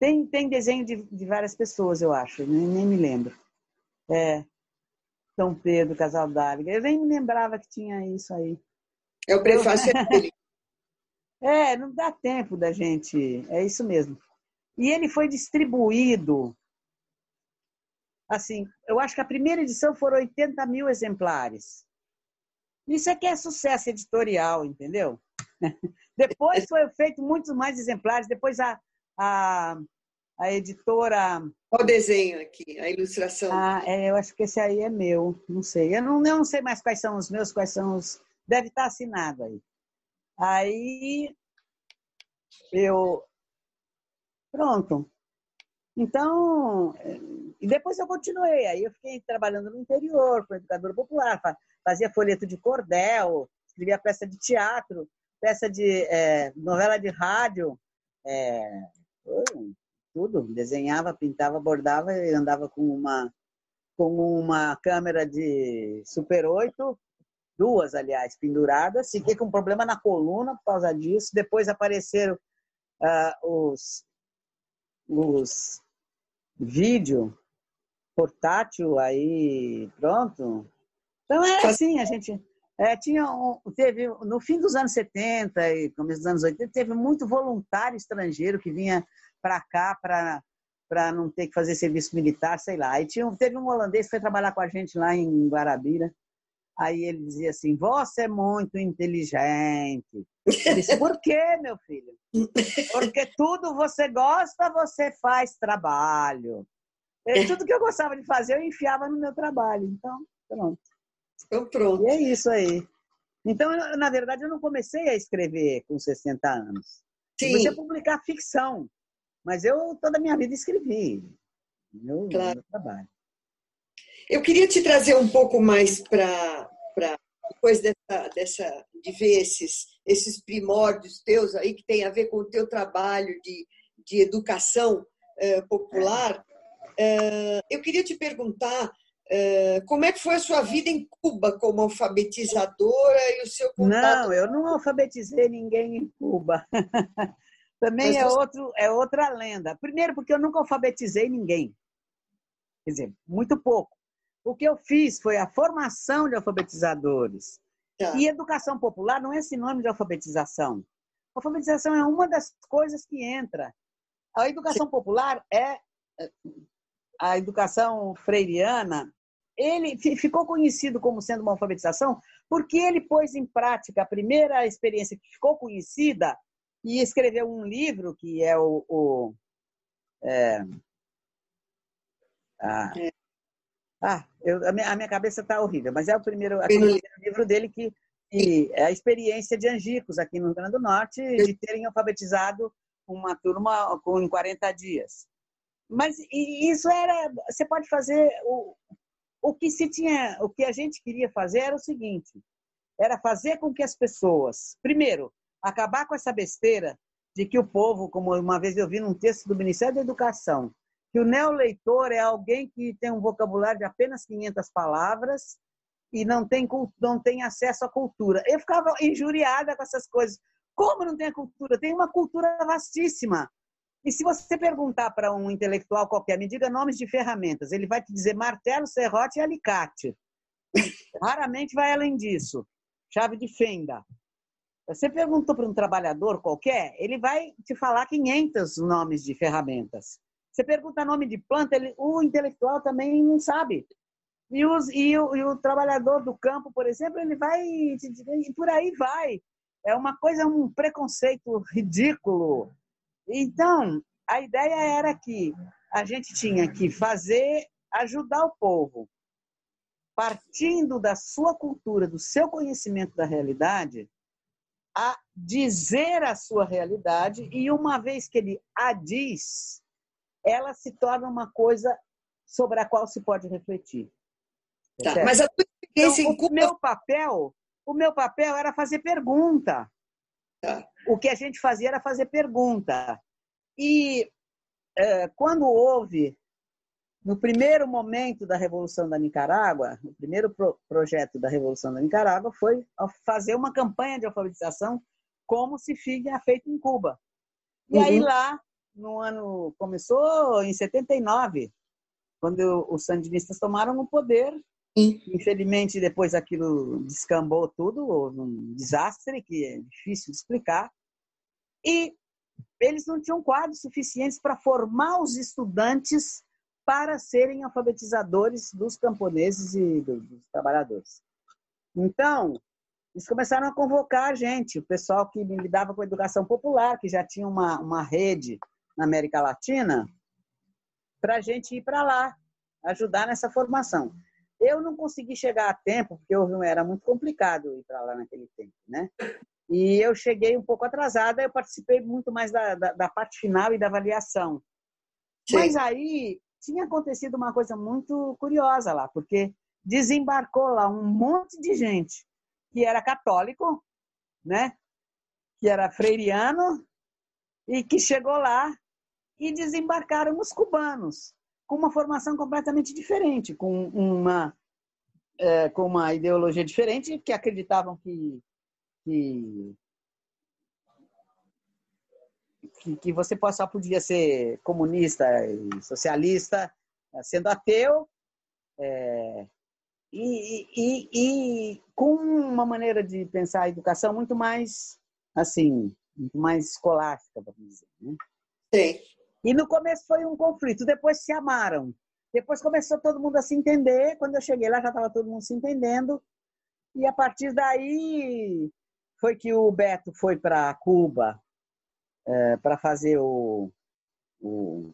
tem, tem desenho de, de várias pessoas, eu acho, nem, nem me lembro. É, São Pedro, Casal d'Áliga. Eu nem me lembrava que tinha isso aí.
É o prefácio dele.
É, não dá tempo da gente. É isso mesmo. E ele foi distribuído. Assim, eu acho que a primeira edição foram 80 mil exemplares. Isso aqui é sucesso editorial, entendeu? Depois foi feito muitos mais exemplares. Depois a, a, a editora.
Qual o desenho aqui? A ilustração?
Ah, é, eu acho que esse aí é meu, não sei. Eu não, eu não sei mais quais são os meus, quais são os. Deve estar assinado aí. Aí eu. Pronto. Então, e depois eu continuei. Aí eu fiquei trabalhando no interior, com educador popular, fazia folheto de cordel, escrevia peça de teatro, peça de é, novela de rádio, é, tudo, desenhava, pintava, bordava e andava com uma com uma câmera de Super 8, duas, aliás, penduradas. Fiquei com um problema na coluna por causa disso. Depois apareceram uh, os, os vídeo portátil aí, pronto. Então é assim, a gente é, tinha um, teve no fim dos anos 70 e começo dos anos 80 teve muito voluntário estrangeiro que vinha para cá para para não ter que fazer serviço militar, sei lá. Aí tinha, teve um holandês que foi trabalhar com a gente lá em Guarabira. Aí ele dizia assim: Você é muito inteligente. Eu disse: Por quê, meu filho? Porque tudo você gosta, você faz trabalho. E tudo que eu gostava de fazer, eu enfiava no meu trabalho. Então, pronto.
Então, pronto.
E é isso aí. Então, eu, na verdade, eu não comecei a escrever com 60 anos.
Sim.
Comecei a publicar ficção, mas eu toda a minha vida escrevi. Meu,
Claro.
meu trabalho.
Eu queria te trazer um pouco mais para depois dessa, dessa de ver esses esses primórdios teus aí que tem a ver com o teu trabalho de, de educação eh, popular. Eh, eu queria te perguntar como é que foi a sua vida em Cuba como alfabetizadora e o seu contato
Não, eu não alfabetizei ninguém em Cuba. Também é, outro, é outra lenda. Primeiro, porque eu nunca alfabetizei ninguém. Quer dizer, muito pouco. O que eu fiz foi a formação de alfabetizadores.
Tá.
E educação popular não é sinônimo de alfabetização. Alfabetização é uma das coisas que entra. A educação popular é a educação freiriana. Ele fi- ficou conhecido como sendo uma alfabetização porque ele pôs em prática a primeira experiência que ficou conhecida e escreveu um livro que é o, o é, ah,
É.
ah, eu- a, minha, a minha cabeça está horrível, mas é o primeiro, primeiro livro dele que, que é a experiência de Angicos aqui no Rio Grande do Norte de terem alfabetizado uma turma com em 40 dias. Mas isso era, você pode fazer o, o que se tinha, o que a gente queria fazer era o seguinte, era fazer com que as pessoas, primeiro, acabar com essa besteira de que o povo, como uma vez eu vi num texto do Ministério da Educação, que o neoleitor é alguém que tem um vocabulário de apenas 500 palavras e não tem, não tem acesso à cultura. Eu ficava injuriada com essas coisas. Como não tem a cultura? Tem uma cultura vastíssima. E se você perguntar para um intelectual qualquer, me diga nomes de ferramentas, ele vai te dizer martelo, serrote e alicate. Raramente vai além disso. Chave de fenda. Você perguntou para um trabalhador qualquer, ele vai te falar 500 nomes de ferramentas. Você pergunta nome de planta, ele, o intelectual também não sabe. E, os, e, o, e o trabalhador do campo, por exemplo, ele vai. E por aí vai. É uma coisa, um preconceito ridículo. Então, a ideia era que a gente tinha que fazer, ajudar o povo, partindo da sua cultura, do seu conhecimento da realidade, a dizer a sua realidade, e uma vez que ele a diz, ela se torna uma coisa sobre a qual se pode refletir.
Tá? Mas a tua experiência
Então,
em
o
Cuba
meu papel, o meu papel era fazer pergunta.
Tá.
O que a gente fazia era fazer pergunta. E eh, quando houve, no primeiro momento da Revolução da Nicarágua, o primeiro pro- projeto da Revolução da Nicarágua foi fazer uma campanha de alfabetização como se tinha feito em Cuba. E aí
Uhum.
lá, no ano, começou em 79, quando os sandinistas tomaram o poder,
Sim.
Infelizmente, depois aquilo descambou tudo, houve um desastre que é difícil de explicar. E eles não tinham quadros suficientes para formar os estudantes para serem alfabetizadores dos camponeses e do- dos trabalhadores. Então, eles começaram a convocar a gente, o pessoal que lidava com a educação popular, que já tinha uma, uma rede na América Latina, para a gente ir para lá, ajudar nessa formação. Eu não consegui chegar a tempo, porque eu, era muito complicado ir para lá naquele tempo, né? E eu cheguei um pouco atrasada, eu participei muito mais da, da, da parte final e da avaliação.
Sim.
Mas aí tinha acontecido uma coisa muito curiosa lá, porque desembarcou lá um monte de gente que era católico, né? Que era freiriano e que chegou lá e desembarcaram os cubanos com uma formação completamente diferente, com uma é, com uma ideologia diferente, que acreditavam que que, que, que você só podia ser comunista e socialista sendo ateu é, e, e, e com uma maneira de pensar a educação muito mais assim muito mais escolástica vamos dizer né?
Sim.
E no começo foi um conflito, depois se amaram. Depois começou todo mundo a se entender. Quando eu cheguei lá, já estava todo mundo se entendendo. E a partir daí foi que o Beto foi para Cuba é, para fazer o, o,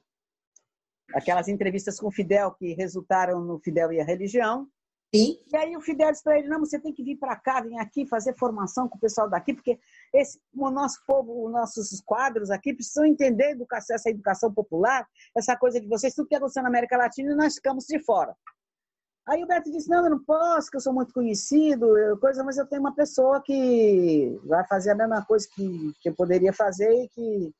aquelas entrevistas com o Fidel que resultaram no Fidel e a Religião. Sim. E aí o Fidel disse para ele, não, você tem que vir para cá, vir aqui fazer formação com o pessoal daqui, porque esse, o nosso povo, os nossos quadros aqui precisam entender educação, essa educação popular, essa coisa de vocês, tudo que aconteceu na América Latina e nós ficamos de fora. Aí o Beto disse, não, eu não posso, que eu sou muito conhecido, coisa, mas eu tenho uma pessoa que vai fazer a mesma coisa que, que eu poderia fazer e que...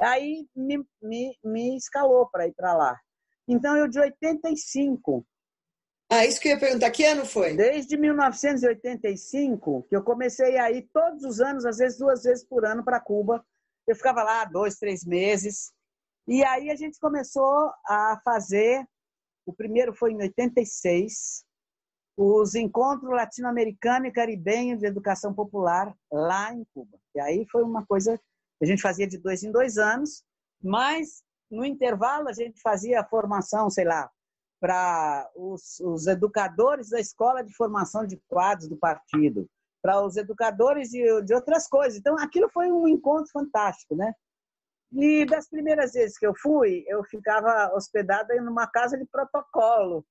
Aí me, me, me escalou para ir para lá. Então, eu de 85
ah, isso que eu ia perguntar. Que ano foi?
Desde 1985, que eu comecei a ir todos os anos, às vezes duas vezes por ano, para Cuba. Eu ficava lá dois, três meses. E aí a gente começou a fazer. O primeiro foi em 86, os encontros latino-americano e caribenho de educação popular lá em Cuba. E aí foi uma coisa que a gente fazia de dois em dois anos, mas no intervalo a gente fazia a formação, sei lá, para os, os, educadores da escola de formação de quadros do partido, para os educadores de, de outras coisas. Então, aquilo foi um encontro fantástico, né? E das primeiras vezes que eu fui, eu ficava hospedada em uma casa de protocolo,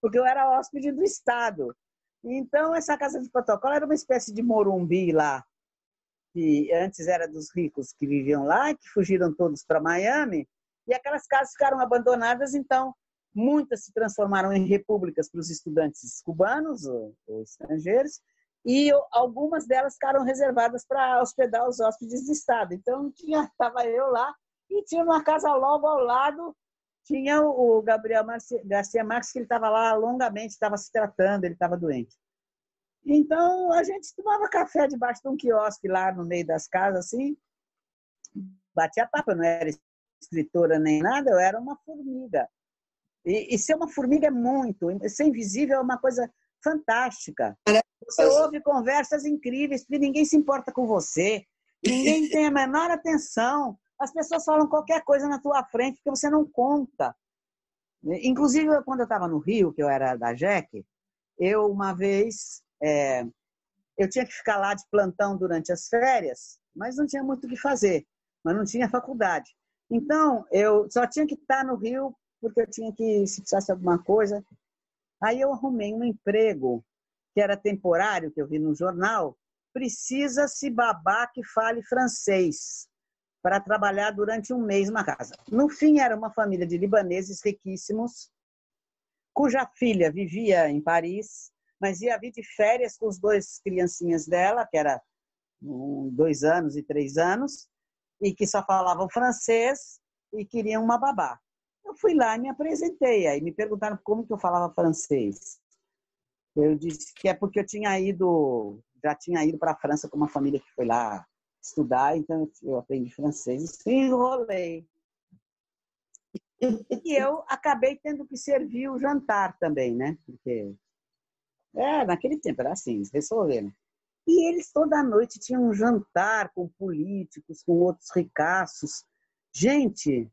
porque eu era hóspede do Estado. Então, essa casa de protocolo era uma espécie de morumbi lá, que antes era dos ricos que viviam lá, que fugiram todos para Miami, e aquelas casas ficaram abandonadas, então muitas se transformaram em repúblicas para os estudantes cubanos ou, ou estrangeiros, e algumas delas ficaram reservadas para hospedar os hóspedes de Estado. Então, estava eu lá e tinha uma casa logo ao lado, tinha o Gabriel Garcia Marques, que ele estava lá longamente, estava se tratando, ele estava doente. Então, a gente tomava café debaixo de um quiosque lá no meio das casas, assim, batia papo, não era escritora nem nada, eu era uma formiga. E, e ser uma formiga é muito, ser invisível é uma coisa fantástica. Você ouve conversas incríveis, porque ninguém se importa com você, ninguém tem a menor atenção. As pessoas falam qualquer coisa na tua frente porque você não conta. Inclusive, quando eu estava no Rio, que eu era da JEC, eu uma vez é, eu tinha que ficar lá de plantão durante as férias, mas não tinha muito o que fazer, mas não tinha faculdade. Então, eu só tinha que estar no Rio porque eu tinha que, se precisasse alguma coisa. Aí eu arrumei um emprego que era temporário, que eu vi no jornal, precisa-se babá que fale francês para trabalhar durante um mês na casa. No fim, era uma família de libaneses riquíssimos, cuja filha vivia em Paris, mas ia vir de férias com os dois criancinhas dela, que era dois anos e três anos, e que só falavam francês e queriam uma babá. Eu fui lá e me apresentei. Aí me perguntaram como que eu falava francês. Eu disse que é porque eu tinha ido, já tinha ido para a França com uma família que foi lá estudar, então eu aprendi francês e enrolei. E eu acabei tendo que servir o jantar também, né? Porque é, naquele tempo era assim, eles resolveram. E eles toda noite tinham um jantar com políticos, com outros ricaços. Gente,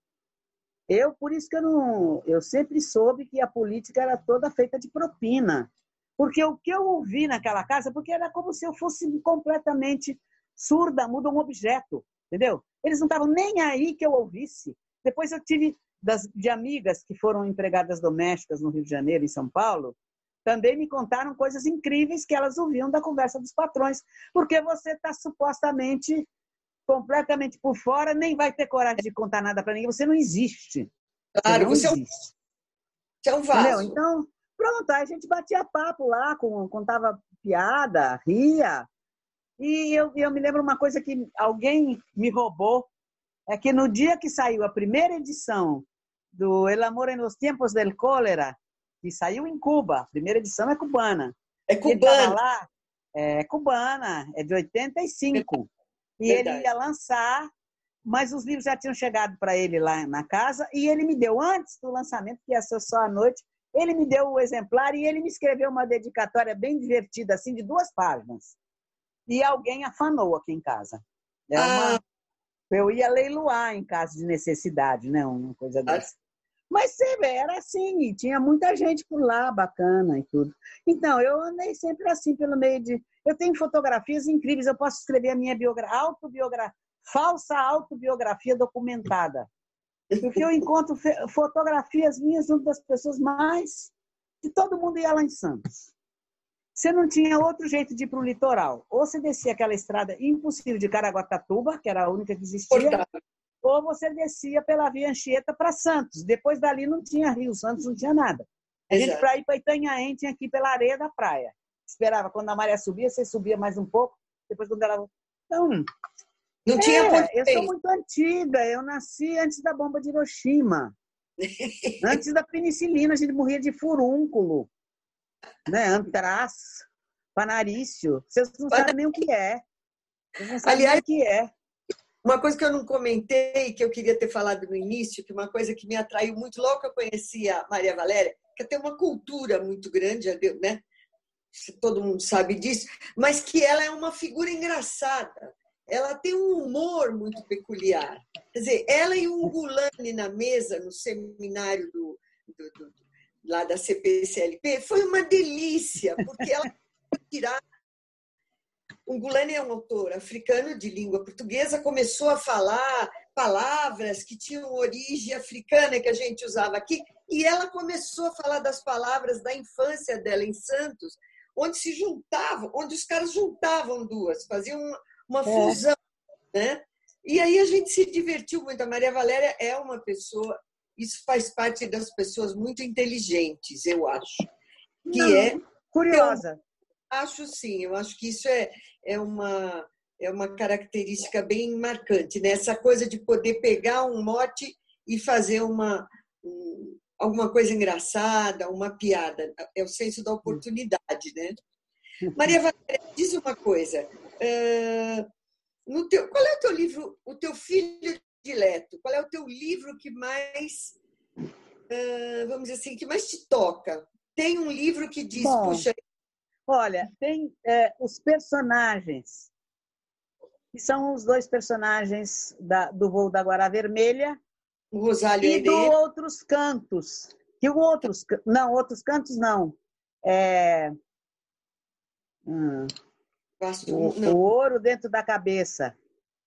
eu, por isso que eu não. Eu sempre soube que a política era toda feita de propina. Porque o que eu ouvi naquela casa, porque era como se eu fosse completamente surda, muda um objeto, entendeu? Eles não estavam nem aí que eu ouvisse. Depois eu tive das, de amigas que foram empregadas domésticas no Rio de Janeiro, em São Paulo, também me contaram coisas incríveis que elas ouviam da conversa dos patrões, porque você está supostamente completamente por fora, nem vai ter coragem de contar nada para ninguém. Você não existe.
Claro, você, não você existe. É, um, é um vaso. Entendeu?
Então, pronto, aí a gente batia papo lá, contava piada, ria. E eu, eu me lembro uma coisa que alguém me roubou, é que no dia que saiu a primeira edição do El Amor en los Tiempos del Cólera, que saiu em Cuba, a primeira edição é cubana.
É cubana.
Lá, é cubana, é de 85. E Verdade. ele ia lançar, mas os livros já tinham chegado para ele lá na casa e ele me deu, antes do lançamento, que ia ser só à noite, ele me deu o exemplar e ele me escreveu uma dedicatória bem divertida, assim, de duas páginas. E alguém afanou aqui em casa. Uma... Ah. Eu ia leiloar em caso de necessidade, né? Uma coisa dessa. Mas era assim, e tinha muita gente por lá, bacana e tudo. Então, eu andei sempre assim, pelo meio de. Eu tenho fotografias incríveis, eu posso escrever a minha biografia, autobiografia, falsa autobiografia documentada. Porque eu encontro fotografias minhas junto das pessoas mais E todo mundo ia lá em Santos. Você não tinha outro jeito de ir para o litoral. Ou você descia aquela estrada impossível de Caraguatatuba, que era a única que existia, ou você descia pela Via Anchieta para Santos. Depois dali não tinha Rio Santos, não tinha nada. A gente, para ir para Itanhaém, tinha que ir pela areia da praia. Esperava, quando a maré subia, você subia mais um pouco. Depois, quando ela. Então.
Não é, tinha
Eu sou muito antiga. Eu nasci antes da bomba de Hiroshima. antes da penicilina, a gente morria de furúnculo. Né? Antraz, panarício. Vocês não sabem nem o que é. Vocês não sabem Aliás, o que é.
Uma coisa que eu não comentei, que eu queria ter falado no início, que uma coisa que me atraiu muito logo que eu conheci a Maria Valéria, que tem uma cultura muito grande, né? Todo mundo sabe disso, mas que ela é uma figura engraçada. Ela tem um humor muito peculiar. Quer dizer, ela e o Ungulani na mesa, no seminário do, do, do lá da CPCLP, foi uma delícia, porque ela Ungulani é um autor africano de língua portuguesa, começou a falar palavras que tinham origem africana que a gente usava aqui, e ela começou a falar das palavras da infância dela em Santos, onde se juntavam, onde os caras juntavam duas, faziam uma, é. fusão, né? E aí a gente se divertiu muito. A Maria Valéria é uma pessoa, isso faz parte das pessoas muito inteligentes, eu acho, que Não, é
curiosa.
Acho sim, eu acho que isso é, é, uma, é uma característica bem marcante, né? Essa coisa de poder pegar um mote e fazer uma, um, alguma coisa engraçada, uma piada. É o senso da oportunidade, né? Maria Valéria, diz uma coisa. No teu, qual é o teu livro, o teu filho dileto? Qual é o teu livro que mais, vamos dizer assim, que mais te toca? Tem um livro que diz, Bom, puxa,
Olha, tem é, os personagens, que são os dois personagens da, do voo da Guará Vermelha e do Outros Cantos. Que o outros, não, Outros Cantos não. É, hum, o, o, ouro dentro da cabeça.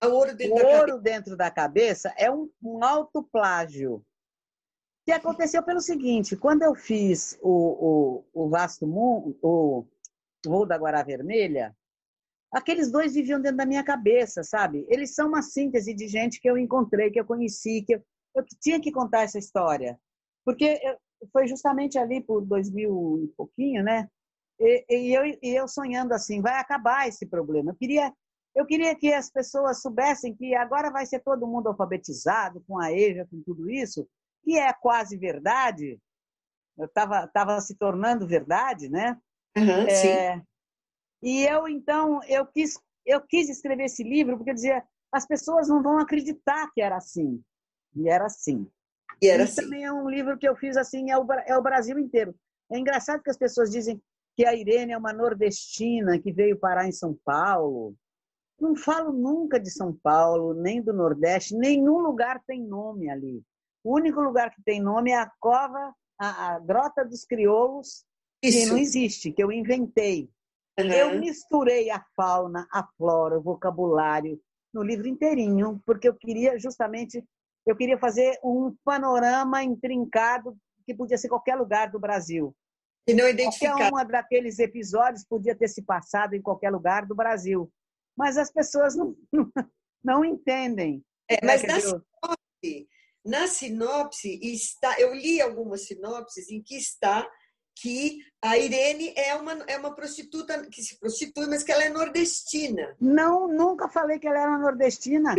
O ouro dentro,
o da, ouro cabeça. dentro da cabeça é um, um alto plágio que aconteceu pelo seguinte: quando eu fiz o, o, o Vasto Mundo, o Voo da Guará Vermelha, aqueles dois viviam dentro da minha cabeça, sabe? Eles são uma síntese de gente que eu encontrei, que eu conheci, que eu, eu tinha que contar essa história. Porque eu, foi justamente ali por 2000 e pouquinho, né? E, e, eu, e eu sonhando assim, vai acabar esse problema. Eu queria, eu queria que as pessoas soubessem que agora vai ser todo mundo alfabetizado, com a EJA, com tudo isso, que é quase verdade. Estava tava se tornando verdade, né?
Uhum, é,
e eu, então, eu quis, eu quis escrever esse livro porque eu dizia, as pessoas não vão acreditar que era assim. E era assim.
E era assim.
também é um livro que eu fiz assim, é o, é o Brasil inteiro. É engraçado que as pessoas dizem que a Irene é uma nordestina que veio parar em São Paulo. Não falo nunca de São Paulo, nem do Nordeste, nenhum lugar tem nome ali. O único lugar que tem nome é a cova, a, a Grota dos Crioulos, isso. que não existe, que eu inventei. Uhum. Eu misturei a fauna, a flora, o vocabulário no livro inteirinho, porque eu queria justamente eu queria fazer um panorama intrincado que podia ser qualquer lugar do Brasil.
E não identificar.
Qualquer uma daqueles episódios podia ter se passado em qualquer lugar do Brasil. Mas as pessoas não, não, não entendem.
É, mas na sinopse, na sinopse está, eu li algumas sinopses em que está que a Irene é uma, é uma prostituta que se prostitui, mas que ela é nordestina.
Não, nunca falei que ela era nordestina.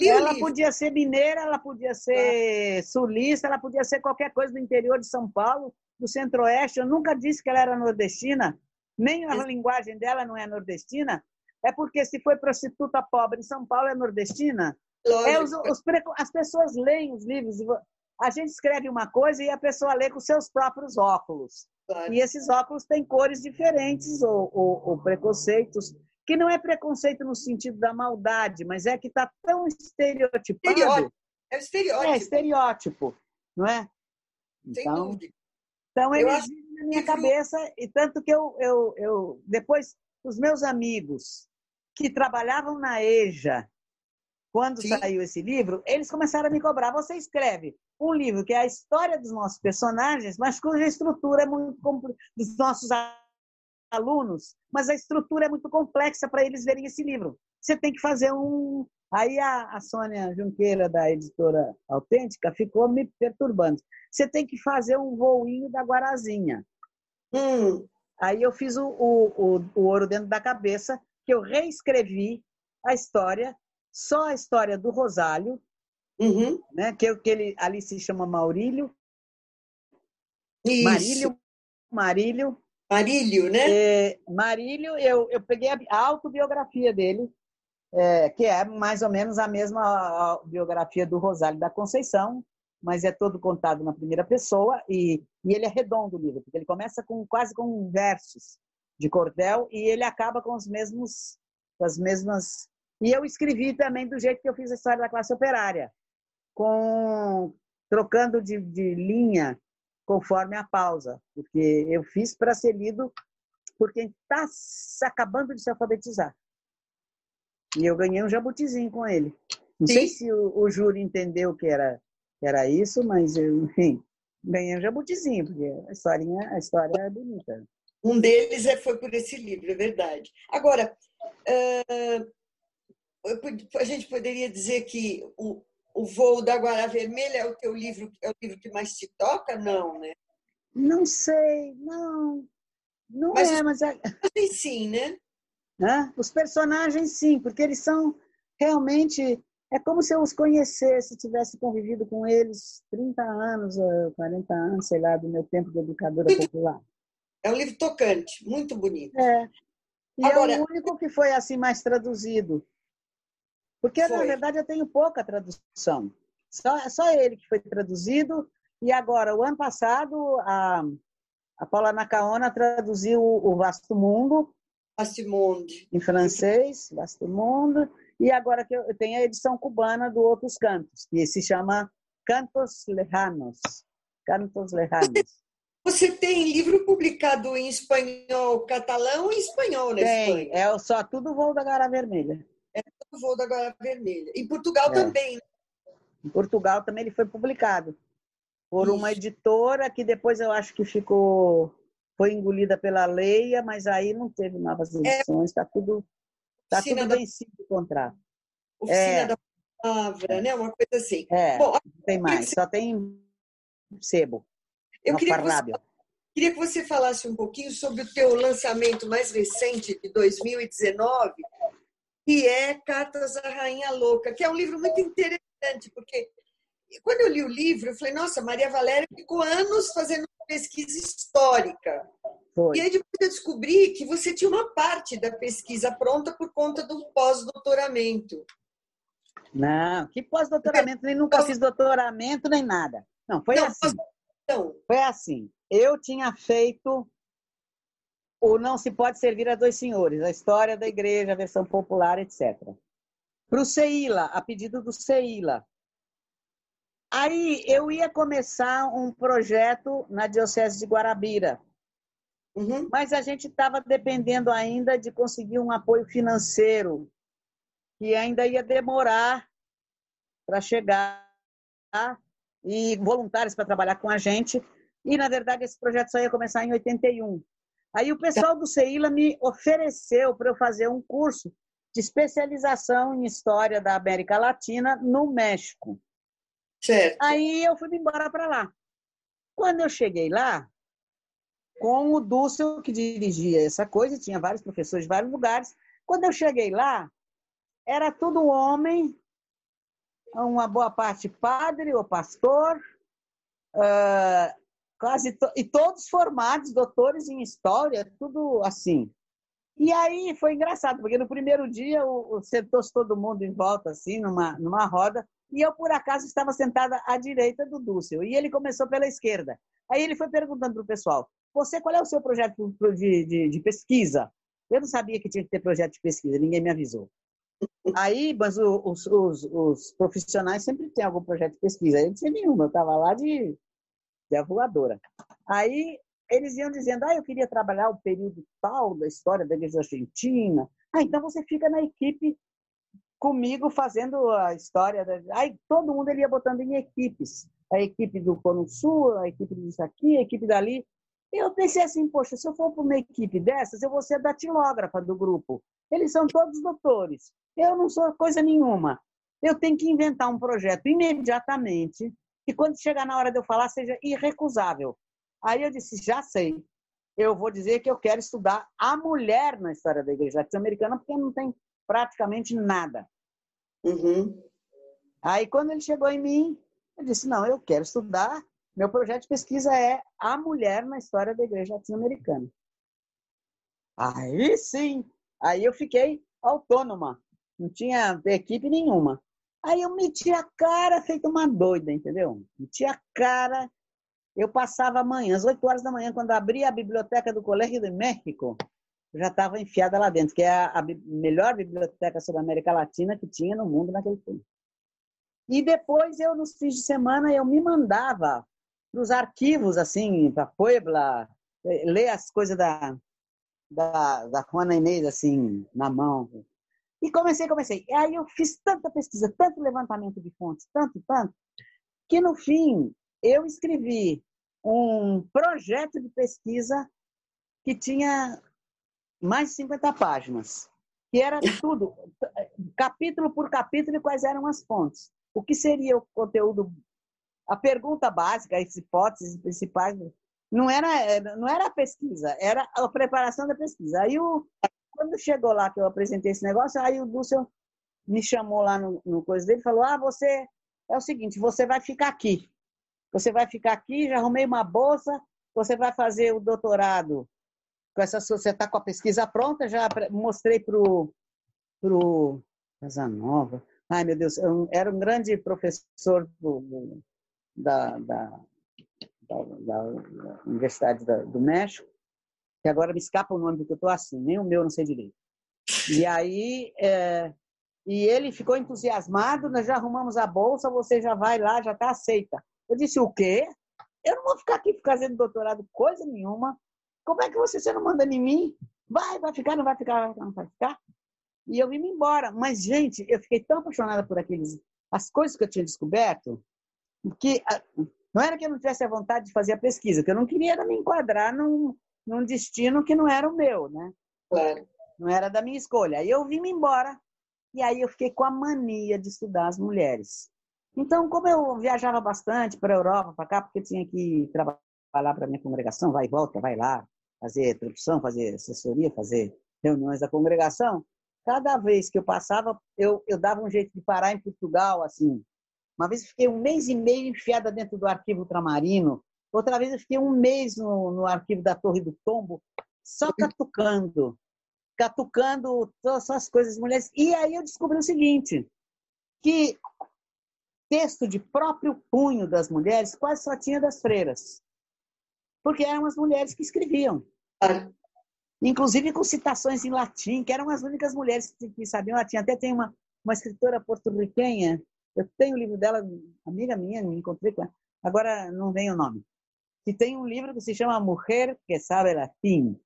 ela podia ser mineira, ela podia ser sulista, ela podia ser qualquer coisa do interior de São Paulo, do centro-oeste. Eu nunca disse que ela era nordestina, nem a linguagem dela não é nordestina. É porque se foi prostituta pobre em São Paulo é nordestina. É os, os, as pessoas leem os livros a gente escreve uma coisa e a pessoa lê com seus próprios óculos. Claro. E esses óculos têm cores diferentes ou, ou, ou, preconceitos, que não é preconceito no sentido da maldade, mas é que está tão estereotipado.
Estereótipo. É estereótipo.
É estereótipo, não é?
Então.
Então, ele acho... na minha cabeça, e tanto que eu, eu, eu, depois, os meus amigos que trabalhavam na EJA, quando
Sim.
saiu esse livro, eles começaram a me cobrar. Você escreve um livro que é a história dos nossos personagens, mas cuja estrutura é muito dos nossos alunos, mas a estrutura é muito complexa para eles verem esse livro. Você tem que fazer um. Aí a, a Sônia Junqueira, da editora Autêntica, ficou me perturbando. Você tem que fazer um voinho da Guarazinha.
Hum,
Aí eu fiz o, o, o, o Ouro Dentro da Cabeça, que eu reescrevi a história, só a história do Rosário,
uhum.
né? que, eu- que ele ali se chama Maurílio,
Isso.
Marílio, Marílio,
Marílio, né?
É, Marílio, eu, eu peguei a, a autobiografia dele, é, que é mais ou menos a mesma biografia do Rosário da Conceição, mas é todo contado na primeira pessoa e, e ele é redondo o livro, porque ele começa com quase com versos de cordel e ele acaba com os mesmos, as mesmas. E eu escrevi também do jeito que eu fiz a história da classe operária, com trocando de, de linha conforme a pausa, porque eu fiz para ser lido por quem está acabando de se alfabetizar. E eu ganhei um jabutizinho com ele. Não
Sim.
sei se o, o júri entendeu que era, que era isso, mas eu, enfim, ganhei um jabutizinho, porque a, historinha, a história é bonita.
Um deles é, foi por esse livro, é verdade. Agora, pod- a gente poderia dizer que o, o Voo da Guará Vermelha é o teu livro, é o livro que mais te toca? Não, né?
Não sei, não. Não
Mas
é,
os-
mas é,
sim, né?
né? os personagens sim, porque eles são realmente. É como se eu os conhecesse, tivesse convivido com eles 30 anos, ou 40 anos, sei lá, do meu tempo de educadora popular.
É um livro tocante, muito bonito.
É. E
Agora-
é o único que foi assim mais traduzido. Porque, na
Foi.
verdade, eu tenho pouca tradução. Só, só ele que foi traduzido. E agora, o ano passado, a, a Paula Nacaona traduziu o Vasto Mundo,
Astimonde.
em francês, Vasto Mundo. E agora que eu tenho a edição cubana do Outros Cantos, que se chama Cantos Lejanos. Cantos Lejanos.
Você tem livro publicado em espanhol, catalão e espanhol na
Tem, é só tudo voo da Gara Vermelha.
Voo da Guará Vermelha. Em Portugal
É.
também. né?
Em Portugal também ele foi publicado por uma
Isso.
editora que depois eu acho que ficou foi engolida pela Leia, mas aí não teve novas edições, está tudo tá
Oficina
tudo
da-
vencido o contrato.
Oficina
É.
da Palavra, né? Uma coisa assim.
É,
Bom,
não tem mais, só tem sebo.
eu queria que, você, queria que você falasse um pouquinho sobre o teu lançamento mais recente, de 2019, que é Cartas à Rainha Louca, que é um livro muito interessante, porque quando eu li o livro, eu falei, nossa, Maria Valéria ficou anos fazendo uma pesquisa histórica.
Foi.
E aí depois eu descobri que você tinha uma parte da pesquisa pronta por conta do pós-doutoramento.
Não, que pós-doutoramento, nem nunca fiz doutoramento nem nada. Não, foi
Não,
assim.
Então,
Foi assim. Eu tinha feito o Não se pode servir a dois senhores, a história da igreja, a versão popular, etc. Para o CEILA, a pedido do CEILA. Aí eu ia começar um projeto na Diocese de Guarabira,
uhum,
mas a gente estava dependendo ainda de conseguir um apoio financeiro, que ainda ia demorar para chegar, e voluntários para trabalhar com a gente. E, na verdade, esse projeto só ia começar em 81. Aí o pessoal do CEILA me ofereceu para eu fazer um curso de especialização em História da América Latina no México.
certo.
Aí eu fui embora para lá. Quando eu cheguei lá, com o Dúcio, que dirigia essa coisa, tinha vários professores de vários lugares. Quando eu cheguei lá, era tudo homem, uma boa parte padre ou pastor, quase to- e todos formados, doutores em história, tudo assim. E aí foi engraçado, porque no primeiro dia sentou-se todo mundo em volta, assim, numa, numa roda, e eu, por acaso, estava sentada à direita do Dúcio, e ele começou pela esquerda. Aí ele foi perguntando para o pessoal: Você, qual é o seu projeto de, de, de pesquisa? Eu não sabia que tinha que ter projeto de pesquisa, ninguém me avisou. Aí, mas os, os, os profissionais sempre têm algum projeto de pesquisa. Eu não tinha nenhuma, eu estava lá de, de avoadora. Aí eles iam dizendo: Ah, eu queria trabalhar o período tal da história da igreja argentina. Ah, então você fica na equipe comigo fazendo a história. Aí todo mundo ele ia botando em equipes. A equipe do Cono Sul, a equipe disso aqui, a equipe dali. E eu pensei assim, poxa, se eu for para uma equipe dessas, eu vou ser a datilógrafa do grupo. Eles são todos doutores. Eu não sou coisa nenhuma. Eu tenho que inventar um projeto imediatamente que quando chegar na hora de eu falar seja irrecusável. Aí eu disse, já sei. Eu vou dizer que eu quero estudar a mulher na história da igreja latino-americana, porque não tem praticamente nada.
Uhum.
Aí quando ele chegou em mim, eu disse, não, eu quero estudar. Meu projeto de pesquisa é a mulher na história da igreja latino-americana. Aí sim, aí eu fiquei autônoma, não tinha equipe nenhuma. Aí eu meti a cara, feito uma doida, entendeu? Meti a cara. Eu passava amanhã, às 8 horas da manhã, quando abria a biblioteca do Colégio de México, eu já estava enfiada lá dentro, que é a, a melhor biblioteca sobre a América Latina que tinha no mundo naquele tempo. E depois, eu, nos fins de semana, eu me mandava para os arquivos, assim, para Puebla, eh, ler as coisas da, da, da Juana Inês, assim, na mão. E comecei, comecei. E aí eu fiz tanta pesquisa, tanto levantamento de fontes, tanto, tanto, que no fim eu escrevi um projeto de pesquisa que tinha mais de 50 páginas, que era tudo, capítulo por capítulo, e quais eram as fontes. O que seria o conteúdo, a pergunta básica, as hipóteses principais, não era, não era a pesquisa, era a preparação da pesquisa. Aí o, quando chegou lá que eu apresentei esse negócio, aí o Dúcio me chamou lá no, no coisa dele e falou: Ah, você é o seguinte, você vai ficar aqui. Você vai ficar aqui, já arrumei uma bolsa, você vai fazer o doutorado. Com essa, você está com a pesquisa pronta, já mostrei para o pro Casanova. Ai, meu Deus, eu era um grande professor do, da, da, da, da Universidade do México que agora me escapa o nome porque eu estou assim, nem o meu não sei direito. E aí, é, e ele ficou entusiasmado, nós já arrumamos a bolsa, você já vai lá, já está aceita. Eu disse, o quê? Eu não vou ficar aqui fazendo doutorado coisa nenhuma. Como é que você, você não manda em mim? Vai, vai ficar, não vai ficar, não vai ficar? E eu vim embora. Mas, gente, eu fiquei tão apaixonada por aqueles, as coisas que eu tinha descoberto, que ah, não era que eu não tivesse a vontade de fazer a pesquisa, que eu não queria me enquadrar num, num destino que não era o meu, né?
Claro.
Não era da minha escolha. Aí eu vim me embora e aí eu fiquei com a mania de estudar as mulheres. Então, como eu viajava bastante para a Europa, para cá, porque tinha que trabalhar para a minha congregação, vai e volta, vai lá, fazer tradução, fazer assessoria, fazer reuniões da congregação, cada vez que eu passava, eu, eu dava um jeito de parar em Portugal, assim. Uma vez fiquei um mês e meio enfiada dentro do arquivo ultramarino, Outra vez eu fiquei um mês no, no arquivo da Torre do Tombo, só catucando, catucando todas as coisas mulheres. E aí eu descobri o seguinte, que texto de próprio punho das mulheres quase só tinha das freiras. Porque eram as mulheres que escreviam. Inclusive com citações em latim, que eram as únicas mulheres que sabiam latim. Até tem uma, uma escritora porto-riquenha, eu tenho o livro dela, amiga minha, me encontrei com ela. Agora não vem o nome que tem um livro que se chama Mulher que Sabe Latim,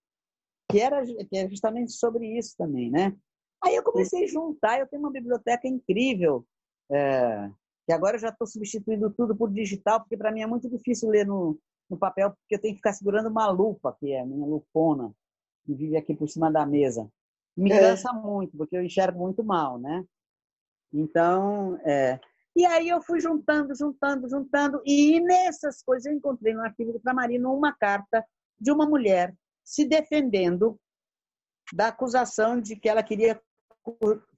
que era que é justamente sobre isso também, né? Aí eu comecei a juntar, eu tenho uma biblioteca incrível, é, que agora eu já estou substituindo tudo por digital, porque para mim é muito difícil ler no, no papel, porque eu tenho que ficar segurando uma lupa, que é a minha lupona, que vive aqui por cima da mesa. Me é. cansa muito, porque eu enxergo muito mal, né? Então, é, e aí eu fui juntando, juntando, juntando, e nessas coisas eu encontrei no arquivo do Tramarino uma carta de uma mulher se defendendo da acusação de que ela queria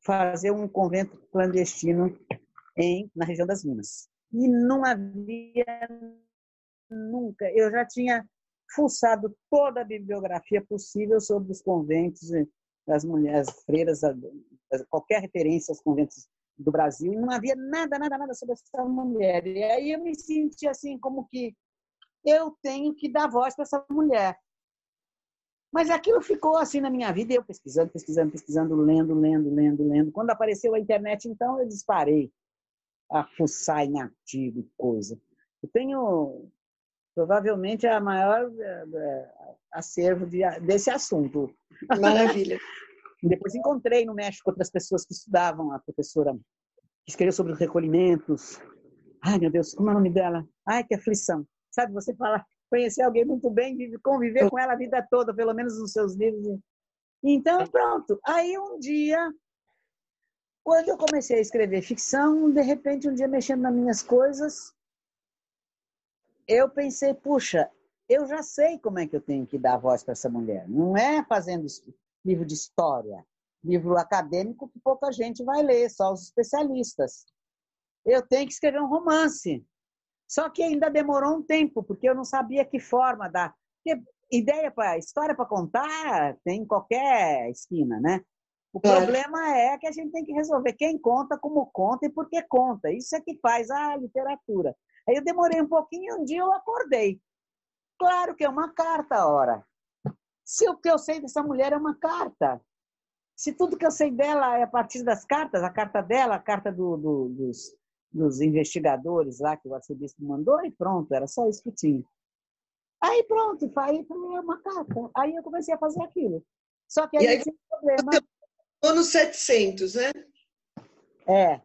fazer um convento clandestino em, na região das Minas. E não havia nunca, eu já tinha fuçado toda a bibliografia possível sobre os conventos das mulheres freiras, qualquer referência aos conventos do Brasil e não havia nada, nada, nada sobre essa mulher. E aí eu me senti assim, como que eu tenho que dar voz para essa mulher. Mas aquilo ficou assim na minha vida, eu pesquisando, pesquisando, pesquisando, lendo, lendo, lendo, lendo. Quando apareceu a internet, então, eu disparei a fuçar em artigo e coisa. Eu tenho provavelmente a maior é, acervo de, desse assunto.
Maravilha.
depois encontrei no México outras pessoas que estudavam, a professora que escreveu sobre os recolhimentos. Ai, meu Deus, como é o nome dela? Ai, que aflição. Sabe, você fala, conhecer alguém muito bem, conviver com ela a vida toda, pelo menos nos seus livros. Então, pronto. Aí um dia, quando eu comecei a escrever ficção, de repente, um dia mexendo nas minhas coisas, eu pensei, puxa, eu já sei como é que eu tenho que dar voz para essa mulher. Não é fazendo livro de história, livro acadêmico que pouca gente vai ler, só os especialistas. Eu tenho que escrever um romance. Só que ainda demorou um tempo, porque eu não sabia que forma dar. Porque ideia para história para contar tem em qualquer esquina, né? O é. problema é que a gente tem que resolver quem conta, como conta e por que conta. Isso é que faz a literatura. Aí eu demorei um pouquinho, um dia eu acordei. Claro que é uma carta, ora. Se o que eu sei dessa mulher é uma carta, se tudo que eu sei dela é a partir das cartas, a carta dela, a carta do, do, dos, dos, investigadores lá que o arcebispo mandou, e pronto, era só isso que tinha. Aí pronto, aí é uma carta. Aí eu comecei a fazer aquilo. Só que aí, aí tinha um problema.
Estou no 700, né?
É,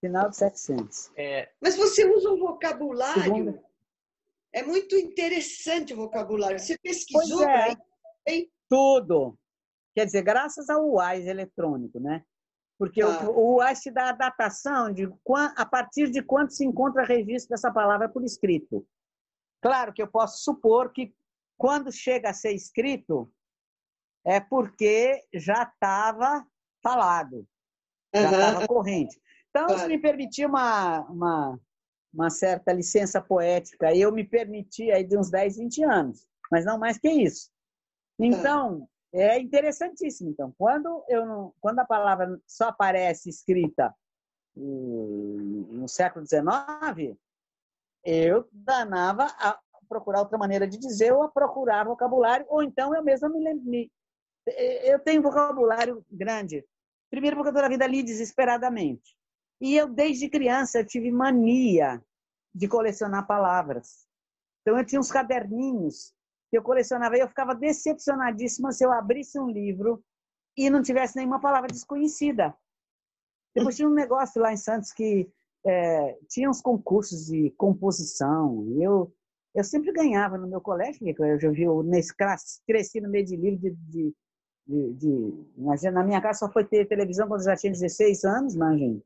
final de 700.
É. Mas você usa um vocabulário. Segunda. É muito interessante o vocabulário. Você pesquisou? Pois é.
Aí? Tudo. Quer dizer, graças ao UAS eletrônico, né? Porque ah. o, o te dá a datação de a partir de quando se encontra registro dessa palavra por escrito. Claro que eu posso supor que quando chega a ser escrito é porque já estava falado, já estava uhum. corrente. Então, claro. isso me permitiu uma, uma, uma certa licença poética. Eu me permiti aí de uns 10, 20 anos, mas não mais que isso. Então, é interessantíssimo. Então, quando, eu não, quando a palavra só aparece escrita no século XIX, eu danava a procurar outra maneira de dizer ou a procurar vocabulário, ou então eu mesma me, me eu tenho vocabulário grande. Primeiro porque eu toda a vida li desesperadamente. E eu, desde criança, tive mania de colecionar palavras. Então, eu tinha uns caderninhos eu colecionava e eu ficava decepcionadíssima se eu abrisse um livro e não tivesse nenhuma palavra desconhecida. Depois tinha um negócio lá em Santos que é, tinha uns concursos de composição. Eu, eu sempre ganhava no meu colégio, eu já vi, eu cresci no meio de livro de, de, de, de, na minha casa só foi ter televisão quando eu já tinha 16 anos, imagina.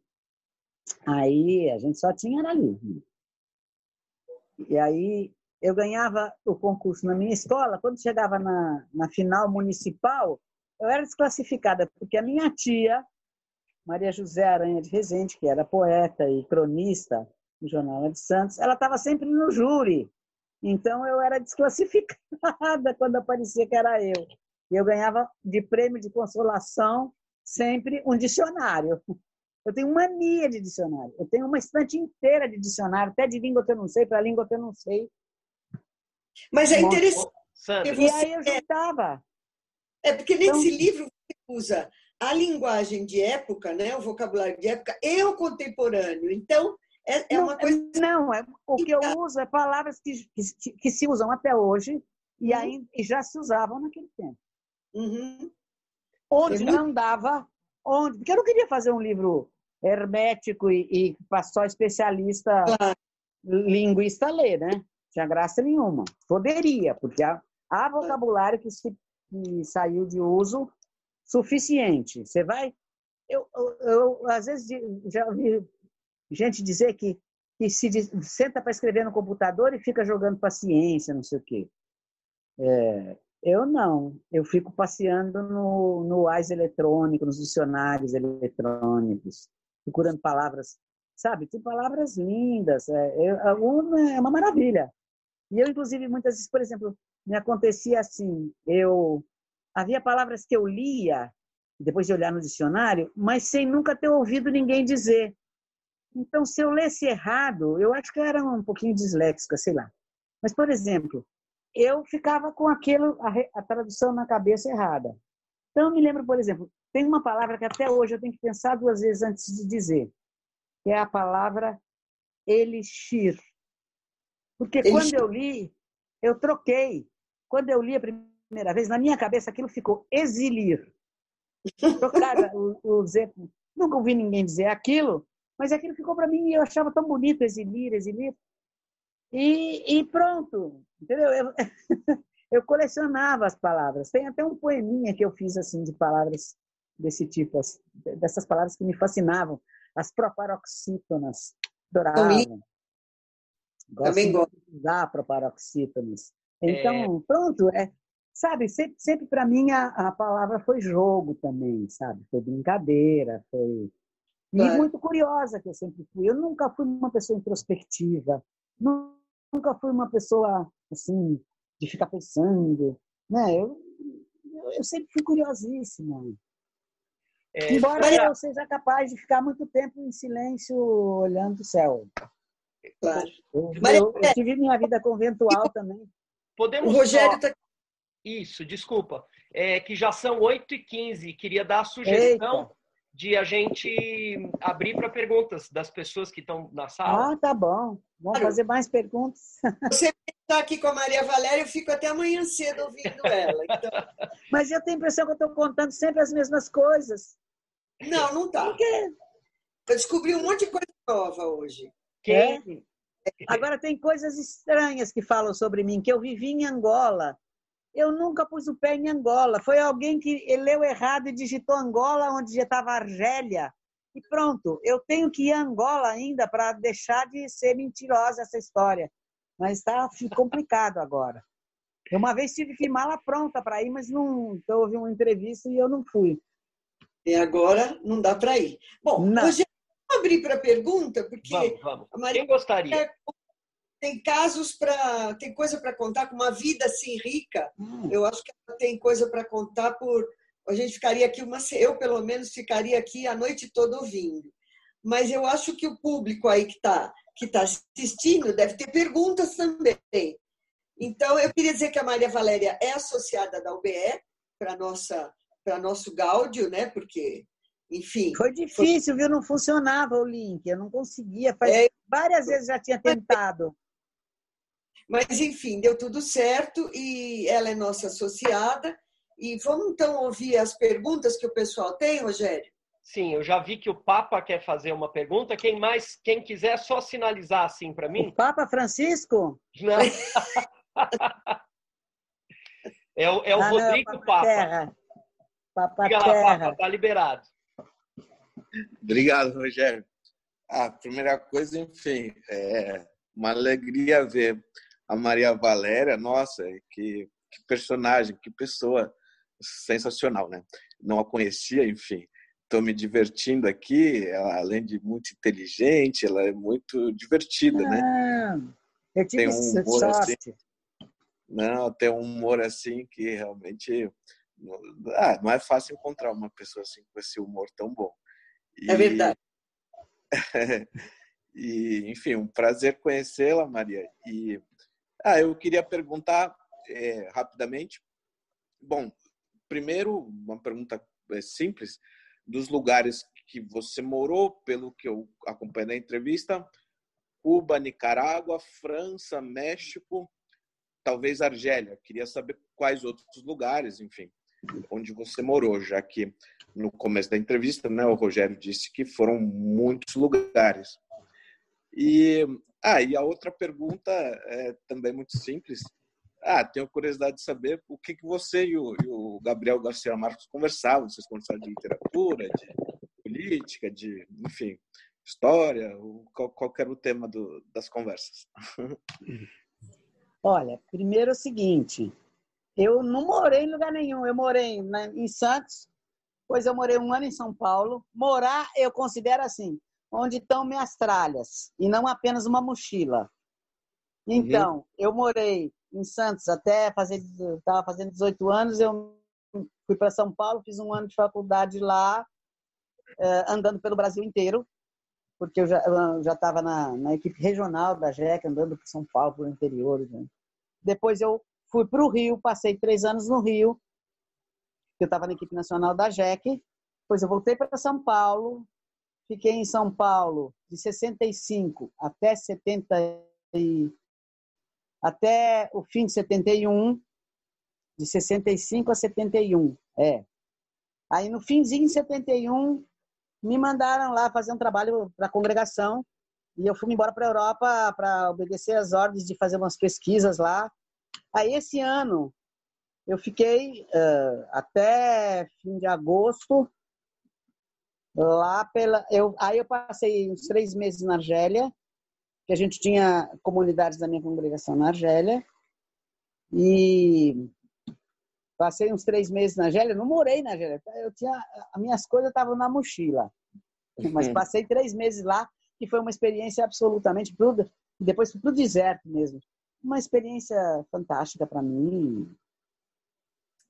Aí a gente só tinha era livro. E aí eu ganhava o concurso na minha escola, quando chegava na, na final municipal, eu era desclassificada, porque a minha tia, Maria José Aranha de Rezende, que era poeta e cronista no Jornal de Santos, ela estava sempre no júri. Então eu era desclassificada quando aparecia que era eu. E eu ganhava de prêmio de consolação sempre um dicionário. Eu tenho mania de dicionário. Eu tenho uma estante inteira de dicionário, até de língua que eu não sei, para língua que eu não sei.
Mas é interessante.
E aí eu juntava.
É porque nesse então, livro você usa a linguagem de época, né, o vocabulário de época e o contemporâneo. Então, é, é
não,
uma coisa.
Não, é, o que eu uso é palavras que, que, que se usam até hoje e, uhum. aí, e já se usavam naquele tempo.
Uhum.
Onde não dava. Onde, porque eu não queria fazer um livro hermético e, e só especialista claro. linguista ler, né? Tinha graça nenhuma. Poderia, porque há, há vocabulário que, se, que saiu de uso suficiente. Você vai. Eu, eu, eu às vezes já ouvi gente dizer que, que se senta para escrever no computador e fica jogando paciência, não sei o quê. É, eu não. Eu fico passeando no, no AIS eletrônico, nos dicionários eletrônicos, procurando palavras, sabe? Tem palavras lindas. É, eu, é uma maravilha. E eu, inclusive, muitas vezes, por exemplo, me acontecia assim, eu havia palavras que eu lia depois de olhar no dicionário, mas sem nunca ter ouvido ninguém dizer. Então, se eu lesse errado, eu acho que eu era um pouquinho disléxica, sei lá. Mas, por exemplo, eu ficava com aquilo, a, a tradução na cabeça errada. Então, eu me lembro, por exemplo, tem uma palavra que até hoje eu tenho que pensar duas vezes antes de dizer, que é a palavra elixir. Porque quando eu li, eu troquei. Quando eu li a primeira vez, na minha cabeça aquilo ficou exilir. Trocada, o, o Z, nunca ouvi ninguém dizer aquilo, mas aquilo ficou para mim e eu achava tão bonito exilir, exilir. E, e pronto, entendeu? Eu, eu colecionava as palavras. Tem até um poeminha que eu fiz assim de palavras desse tipo, dessas palavras que me fascinavam, as proparoxítonas. Adoravam. Gosto Também gosto de usar proparoxítonas. Então, é... pronto, é, sabe, sempre, sempre para mim a, a, palavra foi jogo também, sabe? Foi brincadeira, foi. E é. muito curiosa que eu sempre fui. Eu nunca fui uma pessoa introspectiva, nunca fui uma pessoa, assim, de ficar pensando, né? Eu, eu sempre fui curiosíssima. É, Embora eu seja capaz de ficar muito tempo em silêncio olhando o céu. Claro. Eu, eu, eu tive minha vida conventual também.
Podemos o Rogério só... tá... Isso, desculpa. É que já são 8h15. Queria dar a sugestão Eita. de a gente abrir para perguntas das pessoas que estão na sala.
Ah, tá bom. Vamos fazer mais perguntas.
Você está aqui com a Maria Valéria, eu fico até amanhã cedo ouvindo ela. Então...
Mas eu tenho a impressão que eu estou contando sempre as mesmas coisas.
Não, não está. Por quê? Eu descobri um monte de coisa nova hoje.
Quem? É? Agora, tem coisas estranhas que falam sobre mim, que eu vivi em Angola. Eu nunca pus o pé em Angola. Foi alguém que leu errado e digitou Angola, onde já estava Argélia. E pronto, eu tenho que ir a Angola ainda para deixar de ser mentirosa essa história. Mas está complicado agora. Eu uma vez tive que ir mala pronta para ir, mas não houve uma entrevista e eu não fui.
E agora não dá para ir. Bom, não. hoje abrir para pergunta, porque
vamos, vamos. a Maria Quem gostaria?
tem casos para tem coisa para contar com uma vida assim rica. Hum. Eu acho que ela tem coisa para contar por a gente ficaria aqui uma eu pelo menos ficaria aqui a noite toda ouvindo. Mas eu acho que o público aí que está que tá assistindo deve ter perguntas também. Então eu queria dizer que a Maria Valéria é associada da UBE para nossa para nosso Gáudio, né? Porque enfim.
Foi difícil, foi... viu? Não funcionava o link, eu não conseguia. É... Várias vezes já tinha tentado.
Mas, enfim, deu tudo certo e ela é nossa associada. E vamos então ouvir as perguntas que o pessoal tem, Rogério?
Sim, eu já vi que o Papa quer fazer uma pergunta. Quem mais, quem quiser, é só sinalizar assim para mim.
O Papa Francisco?
Não. é o, é o ah, Rodrigo não, Papa. Terra.
Papa Diga Terra. lá, Papa,
tá liberado.
Obrigado, Rogério. A primeira coisa, enfim, é uma alegria ver a Maria Valéria. Nossa, que, que personagem, que pessoa sensacional, né? Não a conhecia, enfim. Estou me divertindo aqui. Ela, além de muito inteligente, ela é muito divertida, né?
ah, né? Eu tive tem um humor sorte. assim.
Não, tem um humor assim que realmente ah, não é fácil encontrar uma pessoa assim com esse humor tão bom.
E, é verdade.
e, enfim, um prazer conhecê-la, Maria. E ah, eu queria perguntar é, rapidamente. Bom, primeiro, uma pergunta é, simples: dos lugares que você morou, pelo que eu acompanhei na entrevista, Cuba, Nicarágua, França, México, talvez Argélia. Queria saber quais outros lugares, enfim, onde você morou, já que no começo da entrevista, né, o Rogério disse que foram muitos lugares. E, ah, e a outra pergunta é também muito simples. Ah, tenho curiosidade de saber o que, que você e o, e o Gabriel Garcia Marcos conversavam. Vocês conversaram de literatura, de política, de, enfim, história, qual, qual era o tema do, das conversas?
Olha, primeiro é o seguinte, eu não morei em lugar nenhum. Eu morei em Santos, pois eu morei um ano em São Paulo. Morar, eu considero assim, onde estão minhas tralhas, e não apenas uma mochila. Então, uhum. eu morei em Santos até fazer, estava fazendo 18 anos, eu fui para São Paulo, fiz um ano de faculdade lá, eh, andando pelo Brasil inteiro, porque eu já estava na, na equipe regional da JEC, andando por São Paulo, por interior. Né? Depois eu Fui para o Rio, passei três anos no Rio. Eu estava na equipe nacional da JEC. Depois eu voltei para São Paulo. Fiquei em São Paulo de 65 até 70 e... até o fim de 71, de 65 a 71, é. Aí no finzinho de 71 me mandaram lá fazer um trabalho para a congregação e eu fui embora para a Europa para obedecer às ordens de fazer umas pesquisas lá. Aí esse ano eu fiquei uh, até fim de agosto lá pela. Eu, aí eu passei uns três meses na Argélia, que a gente tinha comunidades da minha congregação na Argélia. E passei uns três meses na Argélia, não morei na Argélia, eu tinha, as minhas coisas estavam na mochila. Mas passei três meses lá, que foi uma experiência absolutamente cruda. Depois fui para o deserto mesmo. Uma experiência fantástica para mim.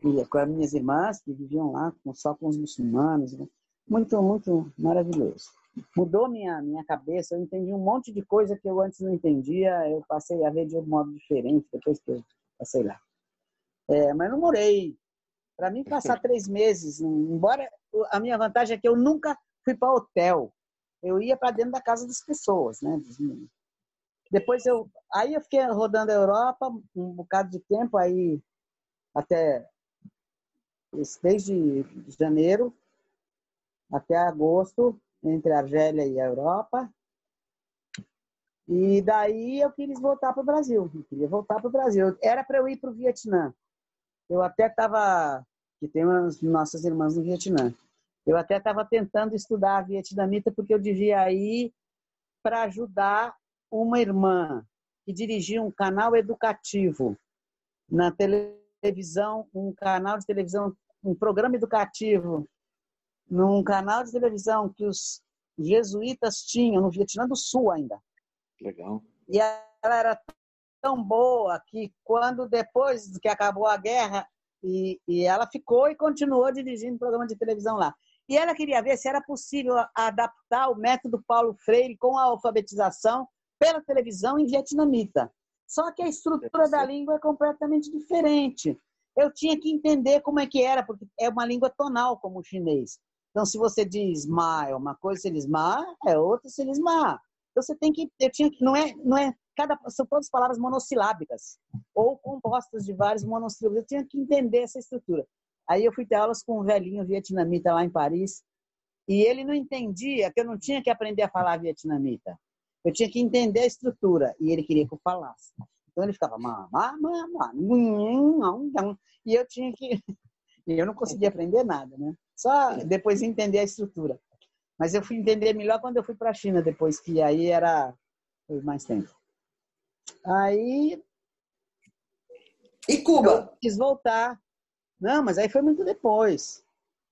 E com as minhas irmãs que viviam lá só com os muçulmanos. Né? Muito, muito maravilhoso. Mudou minha, minha cabeça, eu entendi um monte de coisa que eu antes não entendia, eu passei a ver de um modo diferente depois que eu passei lá. É, mas não morei. Para mim, passar três meses, embora a minha vantagem é que eu nunca fui para hotel. Eu ia para dentro da casa das pessoas, né? Depois eu, aí eu fiquei rodando a Europa um bocado de tempo, aí até desde janeiro até agosto entre a Argélia e a Europa. E daí eu quis voltar para o Brasil. Eu queria voltar para o Brasil. Era para eu ir para o Vietnã. Eu até estava, que tem umas nossas irmãs no Vietnã. Eu até estava tentando estudar vietnamita porque eu devia ir para ajudar uma irmã que dirigia um canal educativo na televisão, um canal de televisão, um programa educativo num canal de televisão que os jesuítas tinham no Vietnã do Sul ainda.
Legal.
E ela era tão boa que quando depois que acabou a guerra e, e ela ficou e continuou dirigindo programa de televisão lá. E ela queria ver se era possível adaptar o método Paulo Freire com a alfabetização pela televisão em vietnamita. Só que a estrutura da língua é completamente diferente. Eu tinha que entender como é que era, porque é uma língua tonal como o chinês. Então, se você diz ma é uma coisa, se eles ma é outra, se eles ma. Então, você tem que, eu tinha que, não é, não é, cada, são todas palavras monossilábicas ou compostas de vários monossílabos. Eu tinha que entender essa estrutura. Aí eu fui ter aulas com um velhinho vietnamita lá em Paris e ele não entendia que eu não tinha que aprender a falar vietnamita. Eu tinha que entender a estrutura e ele queria que eu falasse. Então ele ficava ma, ma, ma, ma, e eu tinha que e eu não conseguia aprender nada, né? Só depois entender a estrutura. Mas eu fui entender melhor quando eu fui para a China depois, que aí era foi mais tempo. Aí.
E Cuba?
Eu quis voltar. Não, mas aí foi muito depois.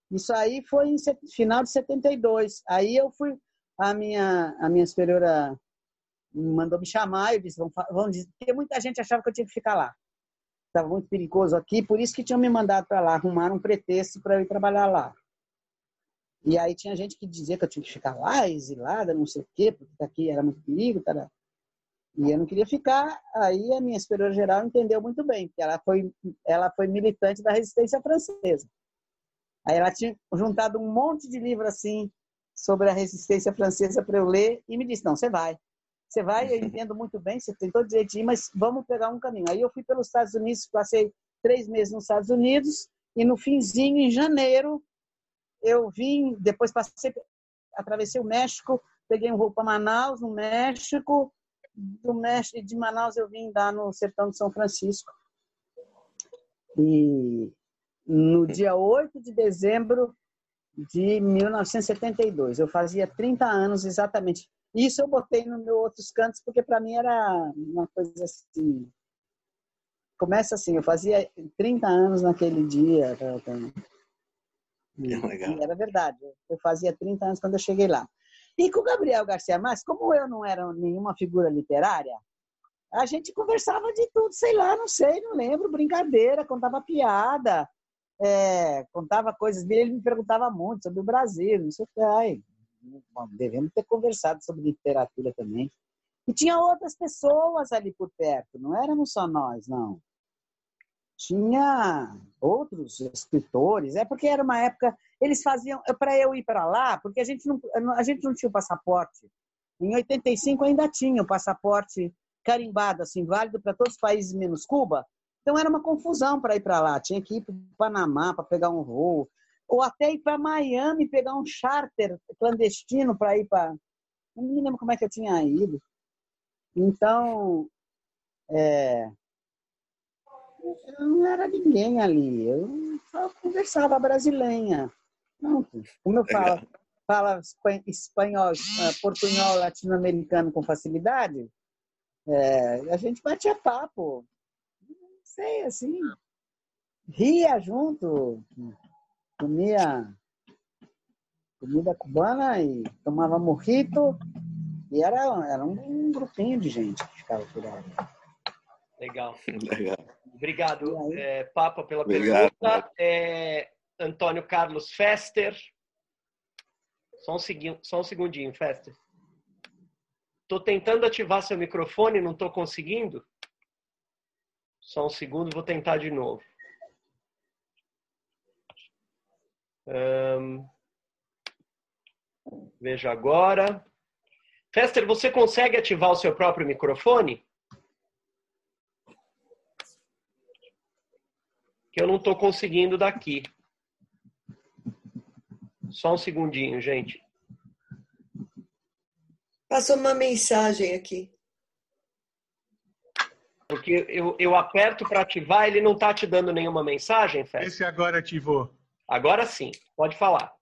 Isso aí foi em final de 72. Aí eu fui. A minha, a minha superiora mandou me chamar. Eu disse: vamos, vamos. Porque muita gente achava que eu tinha que ficar lá estava muito perigoso aqui, por isso que tinham me mandado para lá, arrumar um pretexto para eu ir trabalhar lá. E aí tinha gente que dizia que eu tinha que ficar lá, exilada, não sei o quê, porque aqui era muito perigo, e eu não queria ficar. Aí a minha superiora geral entendeu muito bem, porque ela foi, ela foi militante da resistência francesa. Aí ela tinha juntado um monte de livros assim sobre a resistência francesa para eu ler e me disse: não, você vai. Você vai, eu entendo muito bem, você tem todo direito de ir, mas vamos pegar um caminho. Aí eu fui pelos Estados Unidos, passei três meses nos Estados Unidos, e no finzinho, em janeiro, eu vim, depois passei, atravessei o México, peguei um voo para Manaus, no México, do México, de Manaus eu vim dar no sertão de São Francisco. E no dia 8 de dezembro de 1972, eu fazia 30 anos exatamente. Isso eu botei no meu outros cantos, porque para mim era uma coisa assim. Começa assim, eu fazia 30 anos naquele dia. E era verdade. Eu fazia 30 anos quando eu cheguei lá. E com o Gabriel Garcia Marques, como eu não era nenhuma figura literária, a gente conversava de tudo, sei lá, não sei, não lembro, brincadeira, contava piada, é, contava coisas dele, ele me perguntava muito sobre o Brasil, não sei o que. Ai, devemos ter conversado sobre literatura também. E tinha outras pessoas ali por perto, não éramos só nós, não. Tinha outros escritores, é porque era uma época, eles faziam, para eu ir para lá, porque a gente, não, a gente não tinha o passaporte. Em 85 ainda tinha o passaporte carimbado, assim, válido para todos os países menos Cuba. Então era uma confusão para ir para lá. Tinha que ir para o Panamá para pegar um voo ou até ir para Miami pegar um charter clandestino para ir para. Não me lembro como é que eu tinha ido. Então, é, eu não era ninguém ali. Eu só conversava brasileira. Como eu falo, fala espanhol, eh, portunhol latino-americano com facilidade, é, a gente batia papo. Não sei, assim. Ria junto, comia comida cubana e tomava morrito. E era, era um, grupinho de gente que ficava por.
Legal. Legal. Obrigado, é, Papa, pela Obrigado. pergunta. É, Antônio Carlos Fester. Só um, segui... Só um segundinho, Fester. Estou tentando ativar seu microfone, não estou conseguindo. Só um segundo, vou tentar de novo. Um... Veja agora. Fester, você consegue ativar o seu próprio microfone? Que eu não estou conseguindo daqui. Só um segundinho, gente.
Passou uma mensagem aqui.
Porque eu, eu aperto para ativar, ele não está te dando nenhuma mensagem, Fé?
Esse agora ativou.
Agora sim, pode falar.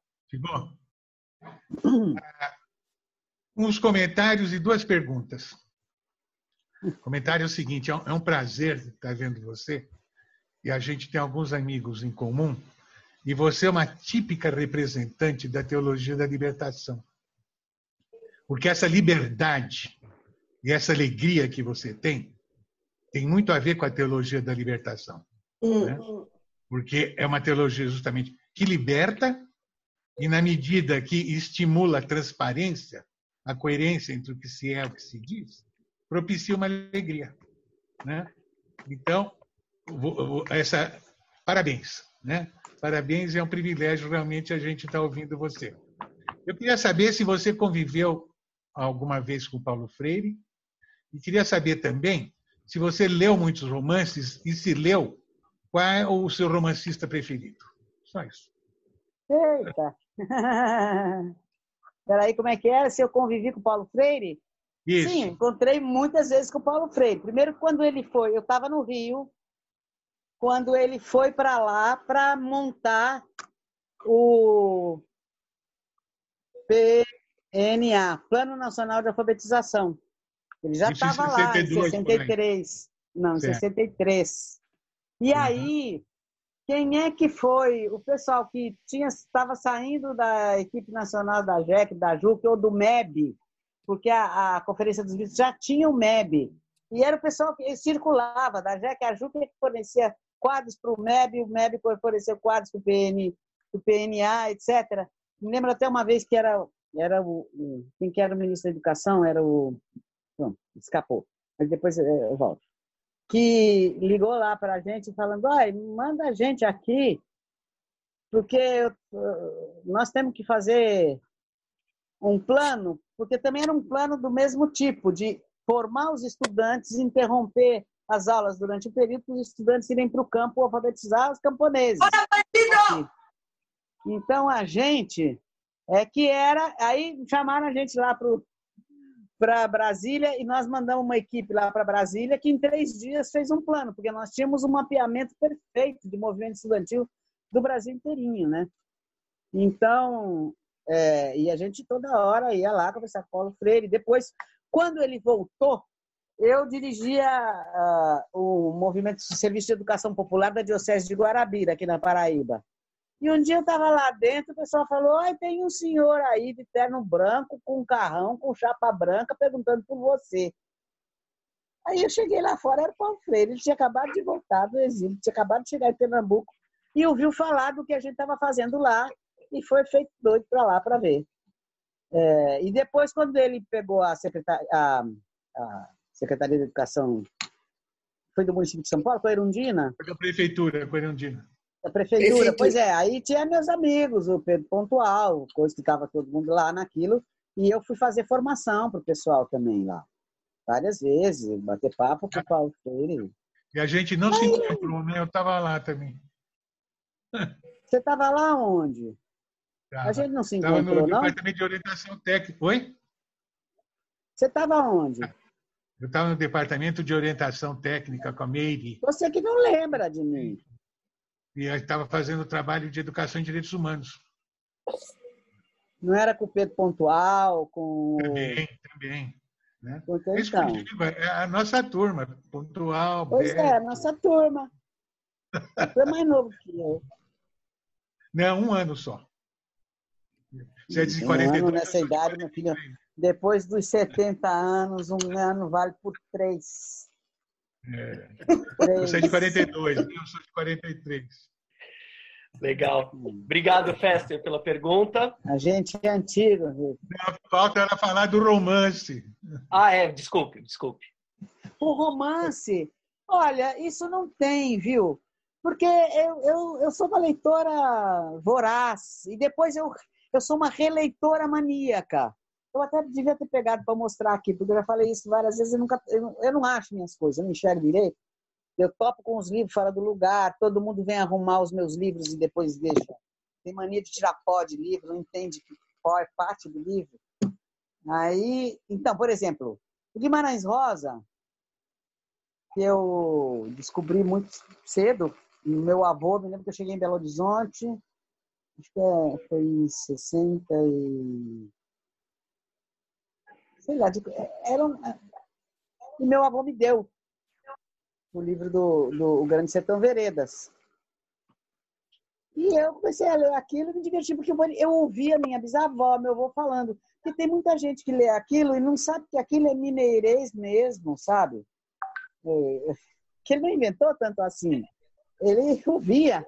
Ah, uns comentários e duas perguntas. O comentário é o seguinte: é, é um prazer estar vendo você e a gente tem alguns amigos em comum e você é uma típica representante da teologia da libertação. Porque essa liberdade e essa alegria que você tem tem muito a ver com a teologia da libertação. Né? Porque é uma teologia justamente que liberta e, na medida que estimula a transparência, a coerência entre o que se é e o que se diz, propicia uma alegria. Né? Então, essa parabéns. Né? Parabéns, é um privilégio realmente a gente estar tá ouvindo você. Eu queria saber se você conviveu alguma vez com Paulo Freire e queria saber também se você leu muitos romances e se leu, qual é o seu romancista preferido? Só isso.
Eita! Peraí, como é que era? Se eu convivi com o Paulo Freire?
Isso.
Sim, encontrei muitas vezes com o Paulo Freire. Primeiro, quando ele foi, eu estava no Rio, quando ele foi para lá para montar o PNA, Plano Nacional de Alfabetização. Ele já estava lá em 63. Não, em 63. E uhum. aí, quem é que foi o pessoal que tinha estava saindo da equipe nacional da JEC, da JUC ou do MEB, porque a, a Conferência dos Bispos já tinha o MEB. E era o pessoal que circulava da JEC, a JUC que fornecia quadros para o MEB, o MEB forneceu quadros para o PN, PNA, etc. Me lembro até uma vez que era, era o, quem que era o ministro da Educação, era o... Não, escapou, mas depois eu volto. Que ligou lá para a gente falando, ai, manda a gente aqui, porque nós temos que fazer um plano, porque também era um plano do mesmo tipo, de formar os estudantes, interromper as aulas durante o período para os estudantes irem para o campo alfabetizar os camponeses. Então a gente é que era aí chamaram a gente lá para Brasília e nós mandamos uma equipe lá para Brasília que em três dias fez um plano porque nós tínhamos um mapeamento perfeito de movimento estudantil do Brasil inteirinho, né? Então é, e a gente toda hora ia lá conversar com Paulo Freire. Depois, quando ele voltou, eu dirigia uh, o movimento de serviço de educação popular da Diocese de Guarabira, aqui na Paraíba. E um dia eu estava lá dentro, o pessoal falou: Ai, tem um senhor aí de terno branco, com carrão, com chapa branca, perguntando por você. Aí eu cheguei lá fora, era o Paulo Freire, ele tinha acabado de voltar do exílio, tinha acabado de chegar em Pernambuco e ouviu falar do que a gente estava fazendo lá e foi feito doido para lá para ver. É, e depois, quando ele pegou a secretária, a, a Secretaria de Educação, foi do município de São Paulo, foi Erundina?
Foi da prefeitura, foi Erundina.
Da prefeitura, prefeitura, pois é. Aí tinha meus amigos, o Pedro Pontual, coisa que estava todo mundo lá naquilo, e eu fui fazer formação para o pessoal também lá. Várias vezes, bater papo com o Paulo Freire.
E a gente não Aí... se encontrou, né? Eu estava lá também.
Você estava lá onde?
Tava.
A gente não se encontrou,
no
não?
departamento de orientação técnica. Oi?
Você estava onde?
Eu estava no departamento de orientação técnica com a Meire
Você que não lembra de mim.
E estava fazendo trabalho de educação em direitos humanos.
Não era com o Pedro Pontual, com.
Também, também. Né?
com o
É isso que eu
então.
digo, é a nossa turma, pontual,
Pois é,
Beto.
nossa turma. Você é mais novo que eu.
Não, um ano só. Você é de
Um
42,
ano nessa idade, meu filho.
43.
Depois dos 70 anos, um ano vale por três.
Você é de
Três.
42, eu sou de 43.
Legal. Obrigado, Fester, pela pergunta.
A gente é antigo, viu?
Não, Falta ela falar do romance.
Ah, é, desculpe, desculpe.
O romance, olha, isso não tem, viu? Porque eu, eu, eu sou uma leitora voraz e depois eu, eu sou uma releitora maníaca. Eu até devia ter pegado para mostrar aqui, porque eu já falei isso várias vezes. Eu, nunca, eu, não- eu não acho minhas coisas, eu não enxergo direito. Eu topo com os livros fora do lugar, todo mundo vem arrumar os meus livros e depois deixa. Tem mania de tirar pó de livro, não entende que pó é parte do livro. Aí, então, por exemplo, o Guimarães Rosa, que eu descobri muito cedo. Meu avô, me lembro que eu cheguei em Belo Horizonte, acho que é, foi em 60 e... Sei lá, de- era um, e meu avô me deu o livro do, do O Grande Sertão Veredas. E eu comecei a ler aquilo e me diverti, porque eu, eu ouvia minha bisavó, meu avô falando. Porque tem muita gente que lê aquilo e não sabe que aquilo é mineirês mesmo, sabe? É, que ele não inventou tanto assim. Ele ouvia.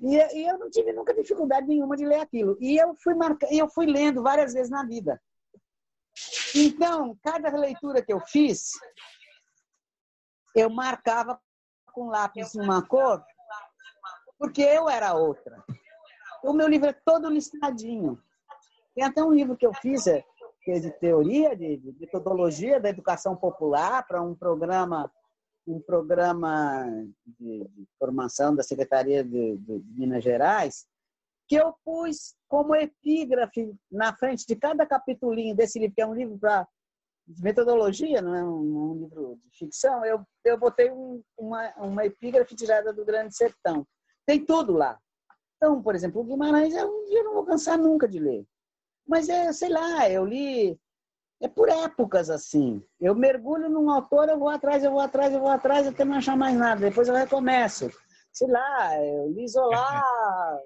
E, e eu não tive nunca dificuldade nenhuma de ler aquilo. E eu fui marca, eu fui lendo várias vezes na vida. Então, cada leitura que eu fiz, eu marcava com lápis uma cor, porque eu era outra. O meu livro é todo listadinho. Tem até um livro que eu fiz, é, que é de teoria, de, de metodologia da educação popular, para um programa um programa de, de formação da Secretaria de, de, de Minas Gerais, que eu pus como epígrafe na frente de cada capitulinho desse livro, que é um livro para metodologia, não é um, um, livro de ficção, eu, eu botei um, uma, uma epígrafe tirada do Grande Sertão. Tem tudo lá. Então, por exemplo, o Guimarães é um dia eu não vou cansar nunca de ler. Mas é, sei lá, eu li é por épocas assim. Eu mergulho num autor, eu vou atrás, eu vou atrás, eu vou atrás até não achar mais nada. Depois eu recomeço. Sei lá, eu li Zola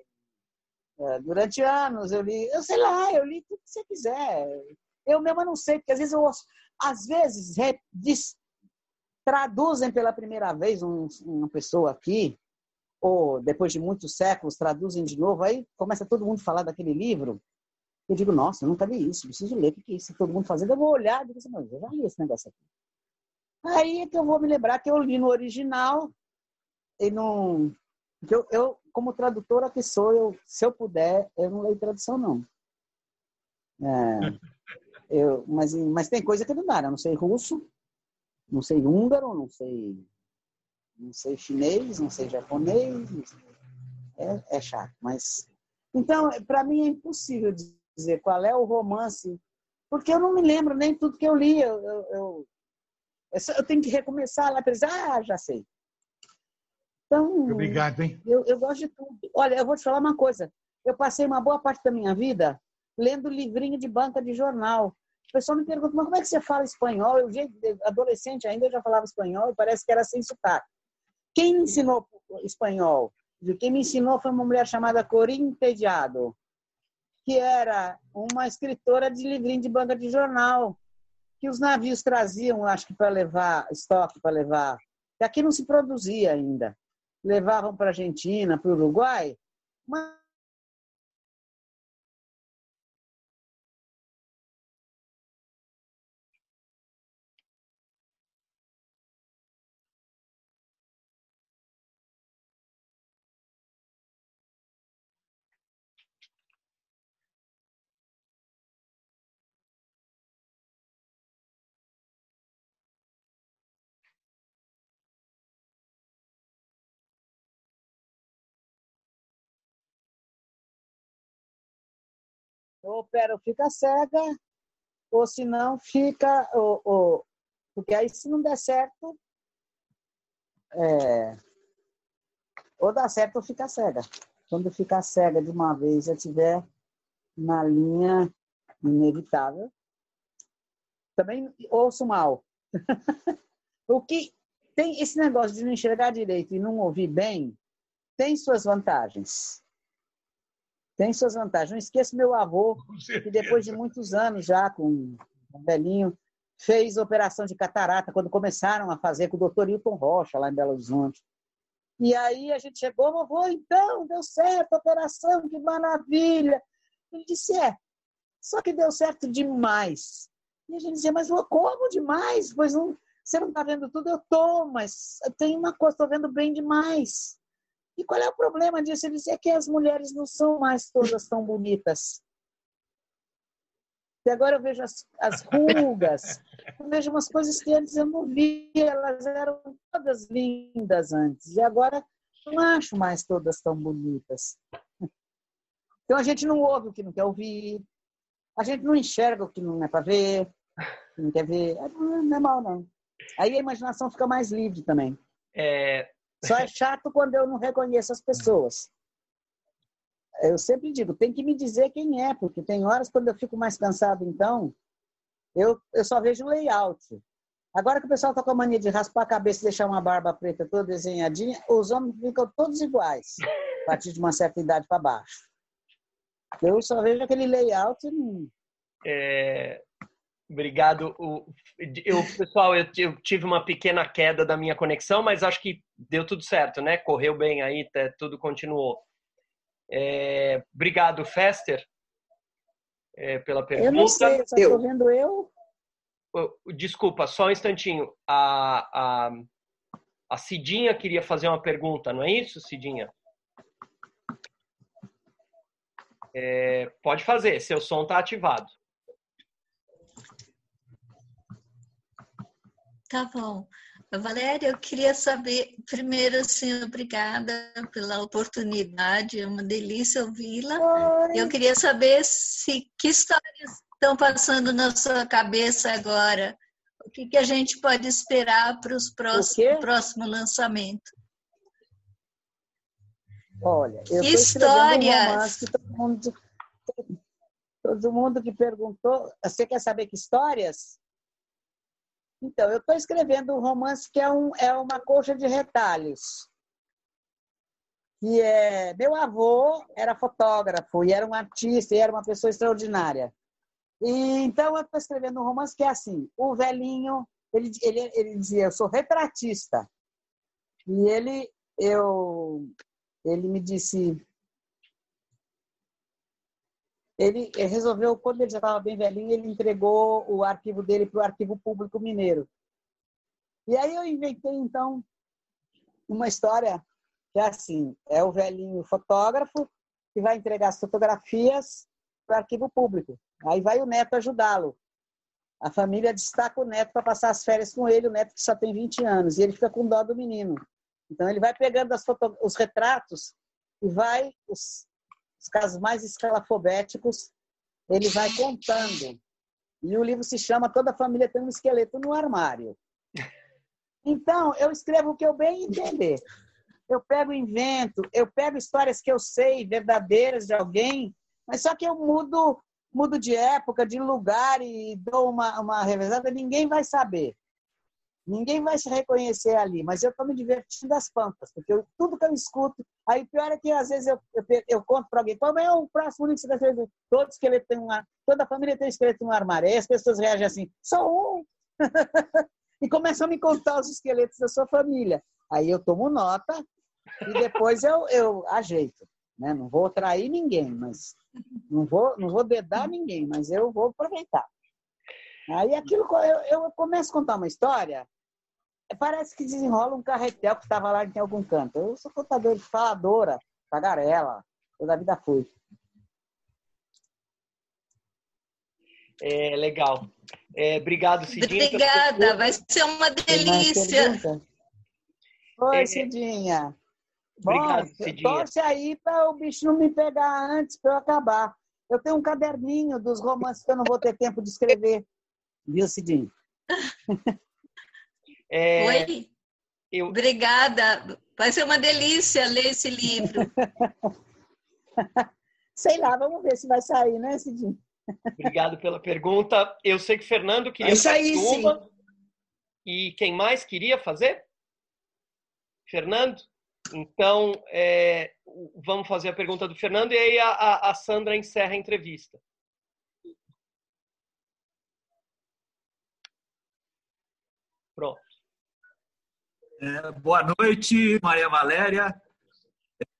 durante anos, eu li, eu sei lá, eu li tudo que você quiser. Eu mesmo não sei, porque às vezes eu às vezes diz, traduzem pela primeira vez um, uma pessoa aqui, ou depois de muitos séculos traduzem de novo, aí começa todo mundo a falar daquele livro. Eu digo, nossa, eu nunca li isso, preciso ler, o que é isso? Todo mundo fazendo, eu vou olhar e digo assim, mas eu já li esse negócio aqui. Aí é que eu vou me lembrar que eu li no original e não. Eu, eu, como tradutora que sou, eu, se eu puder, eu não leio tradução, não. É, eu, mas, mas tem coisa que não dá, né? Eu não sei russo, não sei húngaro, não sei, não sei chinês, não sei japonês. Não sei. É, é chato, mas. Então, para mim é impossível dizer qual é o romance, porque eu não me lembro nem tudo que eu li. Eu, eu, eu, eu tenho que recomeçar lá para dizer, ah, já sei. Então,
Obrigado, hein?
Eu, eu gosto de tudo. Olha, eu vou te falar uma coisa. Eu passei uma boa parte da minha vida lendo livrinho de banca de jornal. O pessoal me pergunta, mas como é que você fala espanhol? Eu, adolescente ainda, eu já falava espanhol e parece que era sem sotaque. Quem me ensinou espanhol? Quem me ensinou foi uma mulher chamada Corinne Tediado, que era uma escritora de livrinho de banca de jornal, que os navios traziam, acho que para levar estoque, para levar. E aqui não se produzia ainda. Levavam para a Argentina, para o Uruguai, ou opera ou fica cega, ou se não fica, ou, ou, porque aí se não der certo, é, ou dá certo ou fica cega. Quando ficar cega de uma vez, já tiver na linha inevitável, também ouço mal. o que tem esse negócio de não enxergar direito e não ouvir bem, tem suas vantagens. Tem suas vantagens. Não esqueço meu avô, que depois de muitos anos já, com um velhinho, fez operação de catarata, quando começaram a fazer com o doutor Hilton Rocha, lá em Belo Horizonte. E aí a gente chegou, vovô, então, deu certo a operação, que maravilha. Ele disse, é, só que deu certo demais. E a gente dizia, mas como demais? Pois não, você não está vendo tudo? Eu estou, mas tem uma coisa, estou vendo bem demais. E qual é o problema disso? Ele dizia que as mulheres não são mais todas tão bonitas. E agora eu vejo as, as rugas, eu vejo umas coisas que antes eu não via, elas eram todas lindas antes. E agora não acho mais todas tão bonitas. Então a gente não ouve o que não quer ouvir, a gente não enxerga o que não é para ver, não quer ver. Não é mal, não. Aí a imaginação fica mais livre também.
É,
só é chato quando eu não reconheço as pessoas. Eu sempre digo, tem que me dizer quem é, porque tem horas quando eu fico mais cansado, então, eu, eu só vejo o layout. Agora que o pessoal está com a mania de raspar a cabeça e deixar uma barba preta toda desenhadinha, os homens ficam todos iguais, a partir de uma certa idade para baixo. Eu só vejo aquele layout e
É, Obrigado. Eu, pessoal, eu, tive uma pequena queda da minha conexão, mas acho que deu tudo certo, né? Correu bem aí, tá, tudo continuou. É, obrigado, Fester, é, pela pergunta.
Eu não sei, só estou vendo eu.
Desculpa, só um instantinho. A, a, a Cidinha queria fazer uma pergunta, não é isso, Cidinha? É, pode fazer, seu som está ativado.
Tá bom. Valéria, eu queria saber, primeiro, assim, obrigada pela oportunidade, é uma delícia ouvi-la. Eu queria saber se que histórias estão passando na sua cabeça agora. O que, que a gente pode esperar para os próximos próximo lançamento?
Olha, eu
histórias.
Um todo, mundo, todo mundo que perguntou, você quer saber que histórias? Então, eu estou escrevendo um romance que é, um, é uma coxa de retalhos. Que é, meu avô era fotógrafo e era um artista e era uma pessoa extraordinária. E, então, eu estou escrevendo um romance que é assim: o velhinho, ele, ele, ele dizia, eu sou retratista. E ele, eu, ele me disse, ele resolveu, quando ele já estava bem velhinho, ele entregou o arquivo dele para o Arquivo Público Mineiro. E aí eu inventei, então, uma história que é assim, é o velhinho fotógrafo que vai entregar as fotografias para o arquivo público. Aí vai o neto ajudá-lo. A família destaca o neto para passar as férias com ele, o neto que só tem 20 anos, e ele fica com dó do menino. Então ele vai pegando foto... os retratos e vai, os, os casos mais escalafobéticos, ele vai contando. E o livro se chama Toda Família Tem um Esqueleto no Armário. Então, eu escrevo o que eu bem entender. Eu pego invento, eu pego histórias que eu sei, verdadeiras de alguém, mas só que eu mudo mudo de época, de lugar e dou uma, uma revezada, ninguém vai saber. Ninguém vai se reconhecer ali, mas eu estou me divertindo das pampas, porque eu, tudo que eu escuto. Aí pior é que às vezes eu, eu, eu conto para alguém, qual é o próximo livro que você está escrevendo? Todo esqueleto tem um toda a família tem um esqueleto no armário. Aí as pessoas reagem assim, só um. e começam a me contar os esqueletos da sua família. Aí eu tomo nota e depois eu, eu ajeito. Né? Não vou trair ninguém, mas não vou, não vou dedar ninguém, mas eu vou aproveitar. Aí aquilo eu, eu começo a contar uma história, parece que desenrola um carretel que estava lá em algum canto. Eu sou contador de faladora, tagarela, toda a vida fui.
É, legal. É, obrigado, Cidinha.
Obrigada, vai ser uma delícia.
Oi, é, Cidinha. Obrigado, Bom, Cidinha. Torce aí para o bicho não me pegar antes para eu acabar. Eu tenho um caderninho dos romances que eu não vou ter tempo de escrever. Viu, Cidinho?
É, Oi? Eu... Obrigada. Vai ser uma delícia ler esse livro.
Sei lá, vamos ver se vai sair, né, Cidinho?
Obrigado pela pergunta. Eu sei que Fernando queria
vai sair, sim.
E quem mais queria fazer? Fernando? Então, é, vamos fazer a pergunta do Fernando e aí a, a Sandra encerra a entrevista. Pronto.
É, boa noite, Maria Valéria.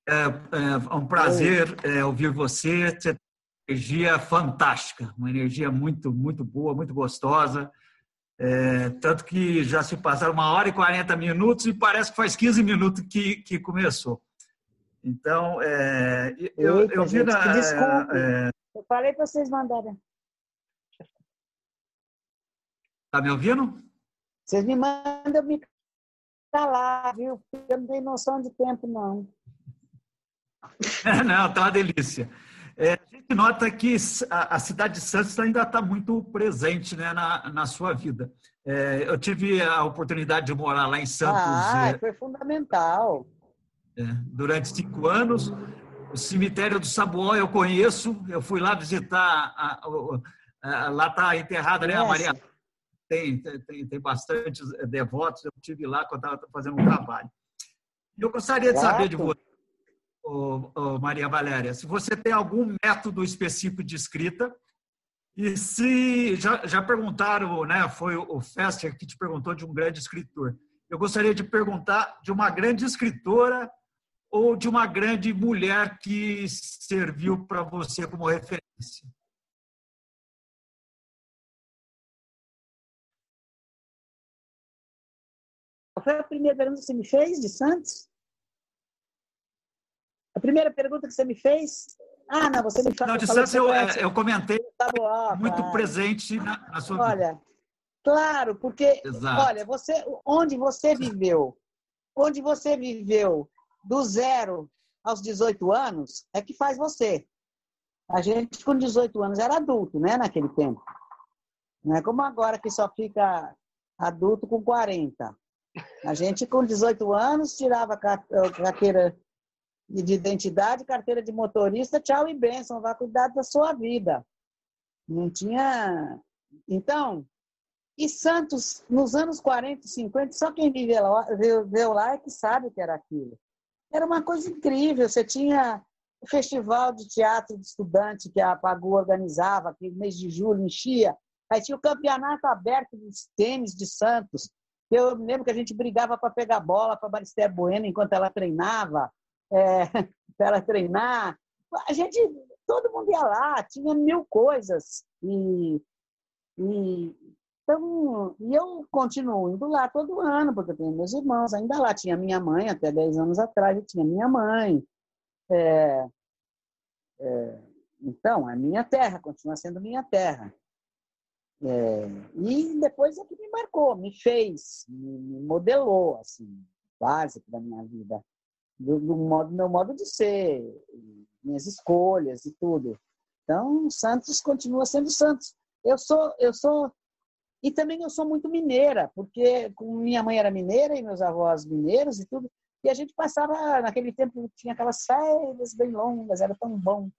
É, é um prazer é, ouvir você. Você tem energia fantástica, uma energia muito, muito boa, muito gostosa. É, tanto que já se passaram uma hora e 40 minutos e parece que faz 15 minutos que, que começou. Então, é, eu, Eita, eu vi gente, na.
Desculpa. É, eu falei para vocês mandarem.
Está me ouvindo?
Vocês me mandam me calar, viu? Eu não tenho noção de tempo, não.
não, tá uma delícia. É, a gente nota que a, a cidade de Santos ainda está muito presente né, na, na sua vida. É, eu tive a oportunidade de morar lá em Santos.
Ah, é, foi fundamental.
É, durante cinco anos. O cemitério do Sabuó eu conheço. Eu fui lá visitar. A, a, lá está enterrada né, a Maria. Tem, tem, tem bastante devotos. Eu tive lá quando estava fazendo um trabalho. Eu gostaria de saber de você ô, ô, Maria Valéria, se você tem algum método específico de escrita e se já, já perguntaram, né? Foi o Fester que te perguntou de um grande escritor. Eu gostaria de perguntar de uma grande escritora ou de uma grande mulher que serviu para você como referência.
Qual foi a primeira pergunta que você me fez de Santos? A primeira pergunta que você me fez. Ah, não, você me falou.
Não, de Santos eu, é, eu comentei tá bom, muito claro. presente na, na, sua
olha,
vida.
Olha, claro, porque, Exato. olha, você, onde você viveu, onde você viveu do zero aos 18 anos, é que faz você. A gente, com 18 anos, era adulto, né, naquele tempo. Não é como agora que só fica adulto com 40. A gente, com 18 anos, tirava a carteira de identidade, carteira de motorista, tchau e benção, vá cuidar da sua vida. Não tinha. Então, e Santos, nos anos 40 e 50, só quem viveu lá, viveu lá é que sabe o que era aquilo. Era uma coisa incrível. Você tinha o festival de teatro de estudante que a Pagu organizava, que no mês de julho enchia. Aí tinha o campeonato aberto de tênis de Santos. Eu lembro que a gente brigava para pegar bola para Baristé Bueno enquanto ela treinava é, para ela treinar. A gente, todo mundo ia lá, tinha mil coisas. E, e, então, e eu continuo indo lá todo ano, porque eu tenho meus irmãos ainda lá. Tinha minha mãe, até 10 anos atrás, eu tinha minha mãe. É, é, então, é minha terra, continua sendo minha terra. É, e depois é que me marcou, me fez, me modelou, assim, básico da minha vida do, do modo, meu modo de ser, minhas escolhas e tudo. Então, Santos continua sendo Santos. Eu sou, eu sou e também eu sou muito mineira, porque minha mãe era mineira e meus avós mineiros e tudo. E a gente passava, naquele tempo, tinha aquelas férias bem longas, era tão bom.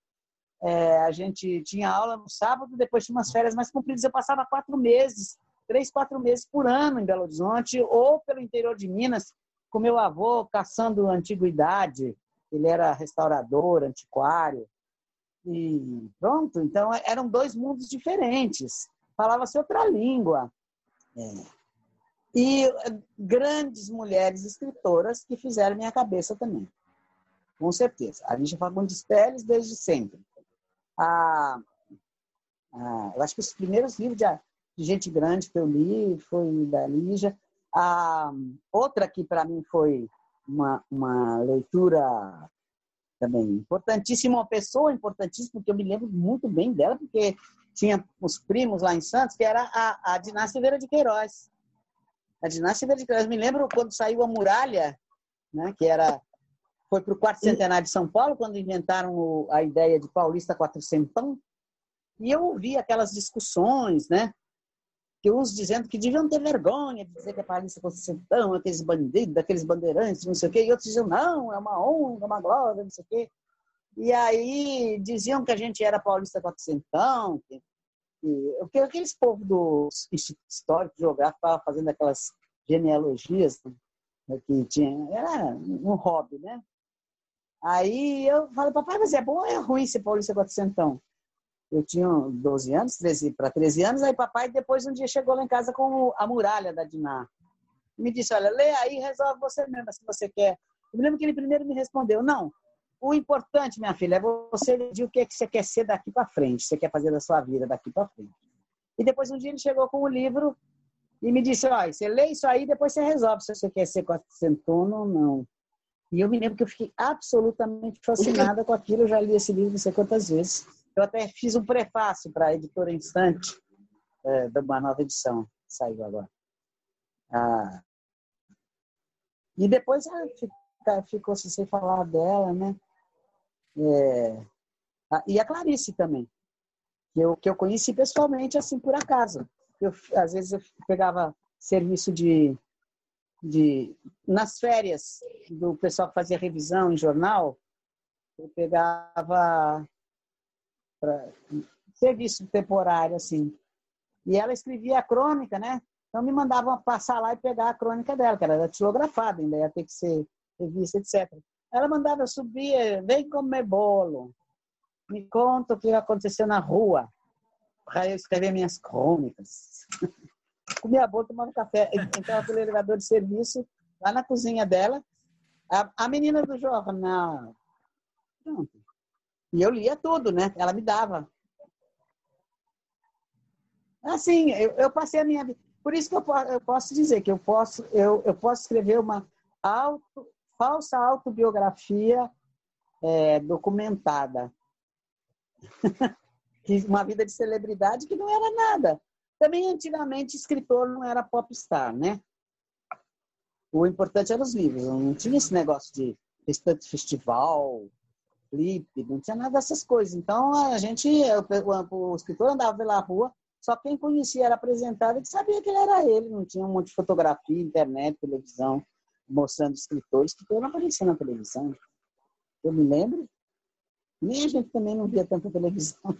É, a gente tinha aula no sábado, depois tinha umas férias mais compridas. Eu passava quatro meses, três, quatro meses por ano em Belo Horizonte ou pelo interior de Minas com meu avô caçando antiguidade. Ele era restaurador, antiquário. E pronto, então eram dois mundos diferentes. Falava-se outra língua. É. E grandes mulheres escritoras que fizeram minha cabeça também. Com certeza. A Lígia Fagundes Teles desde sempre. A, a, eu acho que os primeiros livros de, de gente grande que eu li foi da Lígia. A outra que para mim foi uma, uma leitura também importantíssima, uma pessoa importantíssima, porque eu me lembro muito bem dela, porque tinha os primos lá em Santos, que era a, a Dinástia Silveira de Queiroz. A Dinástia Silveira de Queiroz, me lembro quando saiu a Muralha, né, que era foi para o quarto centenário de São Paulo, quando inventaram a ideia de Paulista Quatrocentão, e eu ouvi aquelas discussões, né? Que uns dizendo que deviam ter vergonha de dizer que a Paulista Quatrocentão, aqueles bandidos, aqueles bandeirantes, não sei o quê, e outros diziam, não, é uma honra, uma glória, não sei o quê. E aí diziam que a gente era Paulista Quatrocentão, que, que, aqueles povos do Instituto Histórico Geográfico estavam fazendo aquelas genealogias né, que tinha, era um hobby, né? Aí eu falei, papai, mas é bom ou é ruim ser paulista quatrocentão? Eu tinha 12 anos, 13 para 13 anos, aí papai depois um dia chegou lá em casa com a muralha da Diná. Me disse, olha, lê aí, resolve você mesmo se você quer. Eu me lembro que ele primeiro me respondeu, não, o importante, minha filha, é você decidir o que, é que você quer ser daqui para frente, você quer fazer da sua vida daqui para frente. E depois um dia ele chegou com o livro e me disse, olha, você lê isso aí, depois você resolve se você quer ser quatrocentono ou não. E eu me lembro que eu fiquei absolutamente fascinada com aquilo. Eu já li esse livro não sei quantas vezes. Eu até fiz um prefácio para a editora Instante, é, de uma nova edição, que saiu agora. Ah, e depois ah, ficou sem falar dela, né? É, e a Clarice também, que eu, que eu conheci pessoalmente, assim, por acaso. Eu, às vezes eu pegava serviço de de nas férias do pessoal que fazia revisão em jornal, eu pegava pra, serviço temporário assim. E ela escrevia a crônica, né? Então me mandavam passar lá e pegar a crônica dela, que era datilografada, ainda ia ter que ser revista, etc. Ela mandava subir, vem comer bolo, me conta o que aconteceu na rua, para eu escrever minhas crônicas. comia bolo, tomava café. Entrava pelo elevador de serviço, lá na cozinha dela. A, a menina do jornal. Pronto. E eu lia tudo, né? Ela me dava. Assim, eu, eu passei a minha vida. Por isso que eu, eu posso dizer que eu posso, eu, eu posso escrever uma auto, falsa autobiografia é, documentada. uma vida de celebridade que não era nada. Também, antigamente, escritor não era popstar, né? O importante eram os livros. Não tinha esse negócio de restante festival, clipe, não tinha nada dessas coisas. Então, a gente, o, escritor andava pela rua, só quem conhecia era apresentado e sabia que ele era ele. Não tinha um monte de fotografia, internet, televisão, mostrando escritores. Escritor não aparecia na televisão. Eu me lembro. Nem a gente também não via tanta televisão.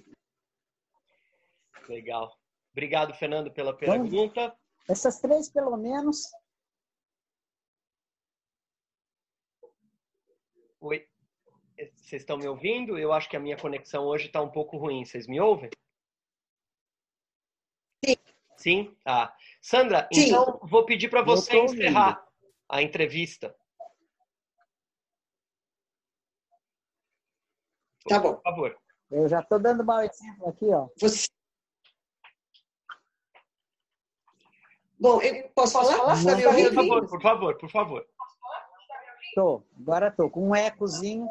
Legal. Obrigado, Fernando, pela pergunta.
essas três, pelo menos.
Oi. Vocês estão me ouvindo? Eu acho que a minha conexão hoje está um pouco ruim. Vocês me ouvem?
Sim.
Sim? Ah. Sandra, Sim. então vou pedir para você encerrar a entrevista.
Tá bom.
Por favor.
Eu já estou dando mau exemplo aqui, ó.
Você Bom, eu posso falar?
Não, tá por favor, por favor, por favor.
Tô, agora estou com um ecozinho,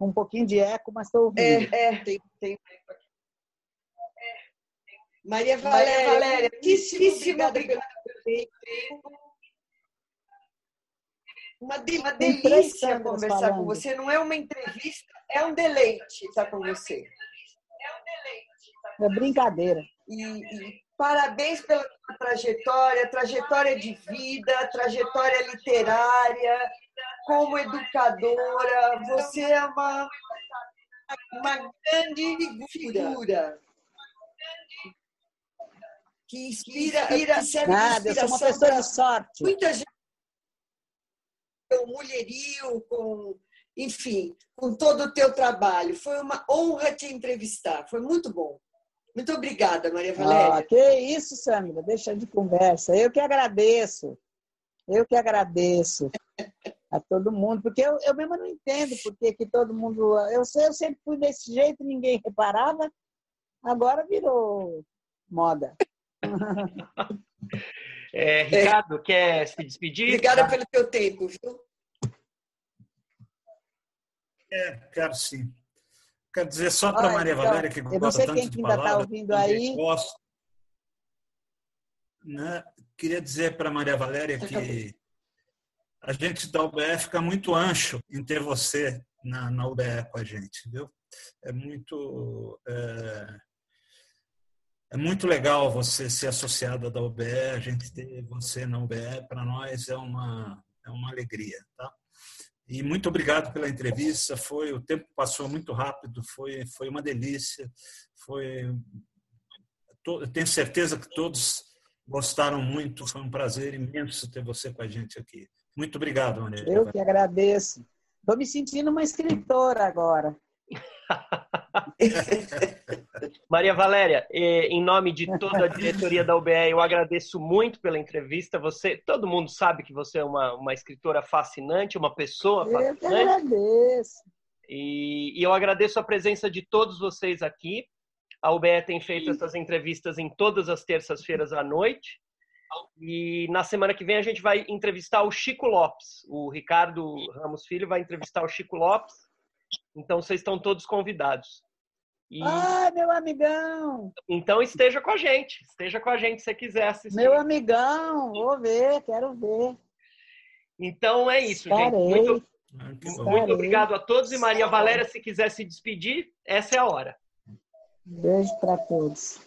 um pouquinho de eco, mas estou ouvindo.
É, é, tem, tem Maria Valéria, Valéria muitíssimo obrigada pelo tempo. Uma, uma delícia conversar falando. com você. Não é uma entrevista, é um deleite estar com você. É
um deleite. É brincadeira.
E, e Parabéns pela trajetória, trajetória de vida, trajetória literária, como educadora. Você é uma, uma grande figura que inspira, que serve
Nada, de uma pessoa de sorte.
Muita gente com mulherio, com, enfim, com todo o teu trabalho. Foi uma honra te entrevistar. Foi muito bom. Muito obrigada, Maria Valéria. Ah,
que isso, Sandra, deixa de conversa. Eu que agradeço. Eu que agradeço a todo mundo, porque eu, eu mesmo não entendo porque que todo mundo. Eu, eu sempre fui desse jeito, ninguém reparava, agora virou moda.
É, Ricardo, é. quer se despedir?
Obrigada pelo teu tempo, viu?
É, quero sim. Quero dizer só para Maria então, Valéria, que
gosta tanto quem de ainda está ouvindo aí. Gosto,
né? Queria dizer para Maria Valéria que a gente da UBE fica muito ancho em ter você na, na UBE com a gente, viu? É muito é, é muito legal você ser associada da UBE, a gente ter você na UBE, para nós é uma, é uma alegria, tá? E muito obrigado pela entrevista. Foi o tempo passou muito rápido, foi foi uma delícia. Foi eu tenho certeza que todos gostaram muito. Foi um prazer imenso ter você com a gente aqui. Muito obrigado, Maria.
Eu que agradeço. Estou me sentindo uma escritora agora.
Maria Valéria, em nome de toda a diretoria da UBE, eu agradeço muito pela entrevista. Você, todo mundo sabe que você é uma, uma escritora fascinante, uma pessoa fascinante.
Eu que agradeço.
E, e eu agradeço a presença de todos vocês aqui. A UBE tem feito essas entrevistas em todas as terças-feiras à noite. E na semana que vem a gente vai entrevistar o Chico Lopes. O Ricardo Ramos Filho vai entrevistar o Chico Lopes. Então vocês estão todos convidados.
E... Ah, meu amigão!
Então esteja com a gente, esteja com a gente se você quiser assistir.
Meu amigão, vou ver, quero ver.
Então é isso, Estarei. gente. Muito, muito obrigado a todos. E Maria Valéria, se quiser se despedir, essa é a hora.
Beijo para todos.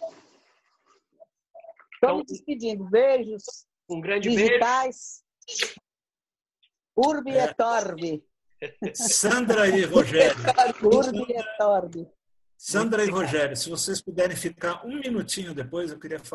Estou me despedindo. Beijos.
Um grande
digitais. beijo. Urbi é. et Orbi.
Sandra e Rogério. Sandra e Rogério, se vocês puderem ficar um minutinho depois, eu queria falar.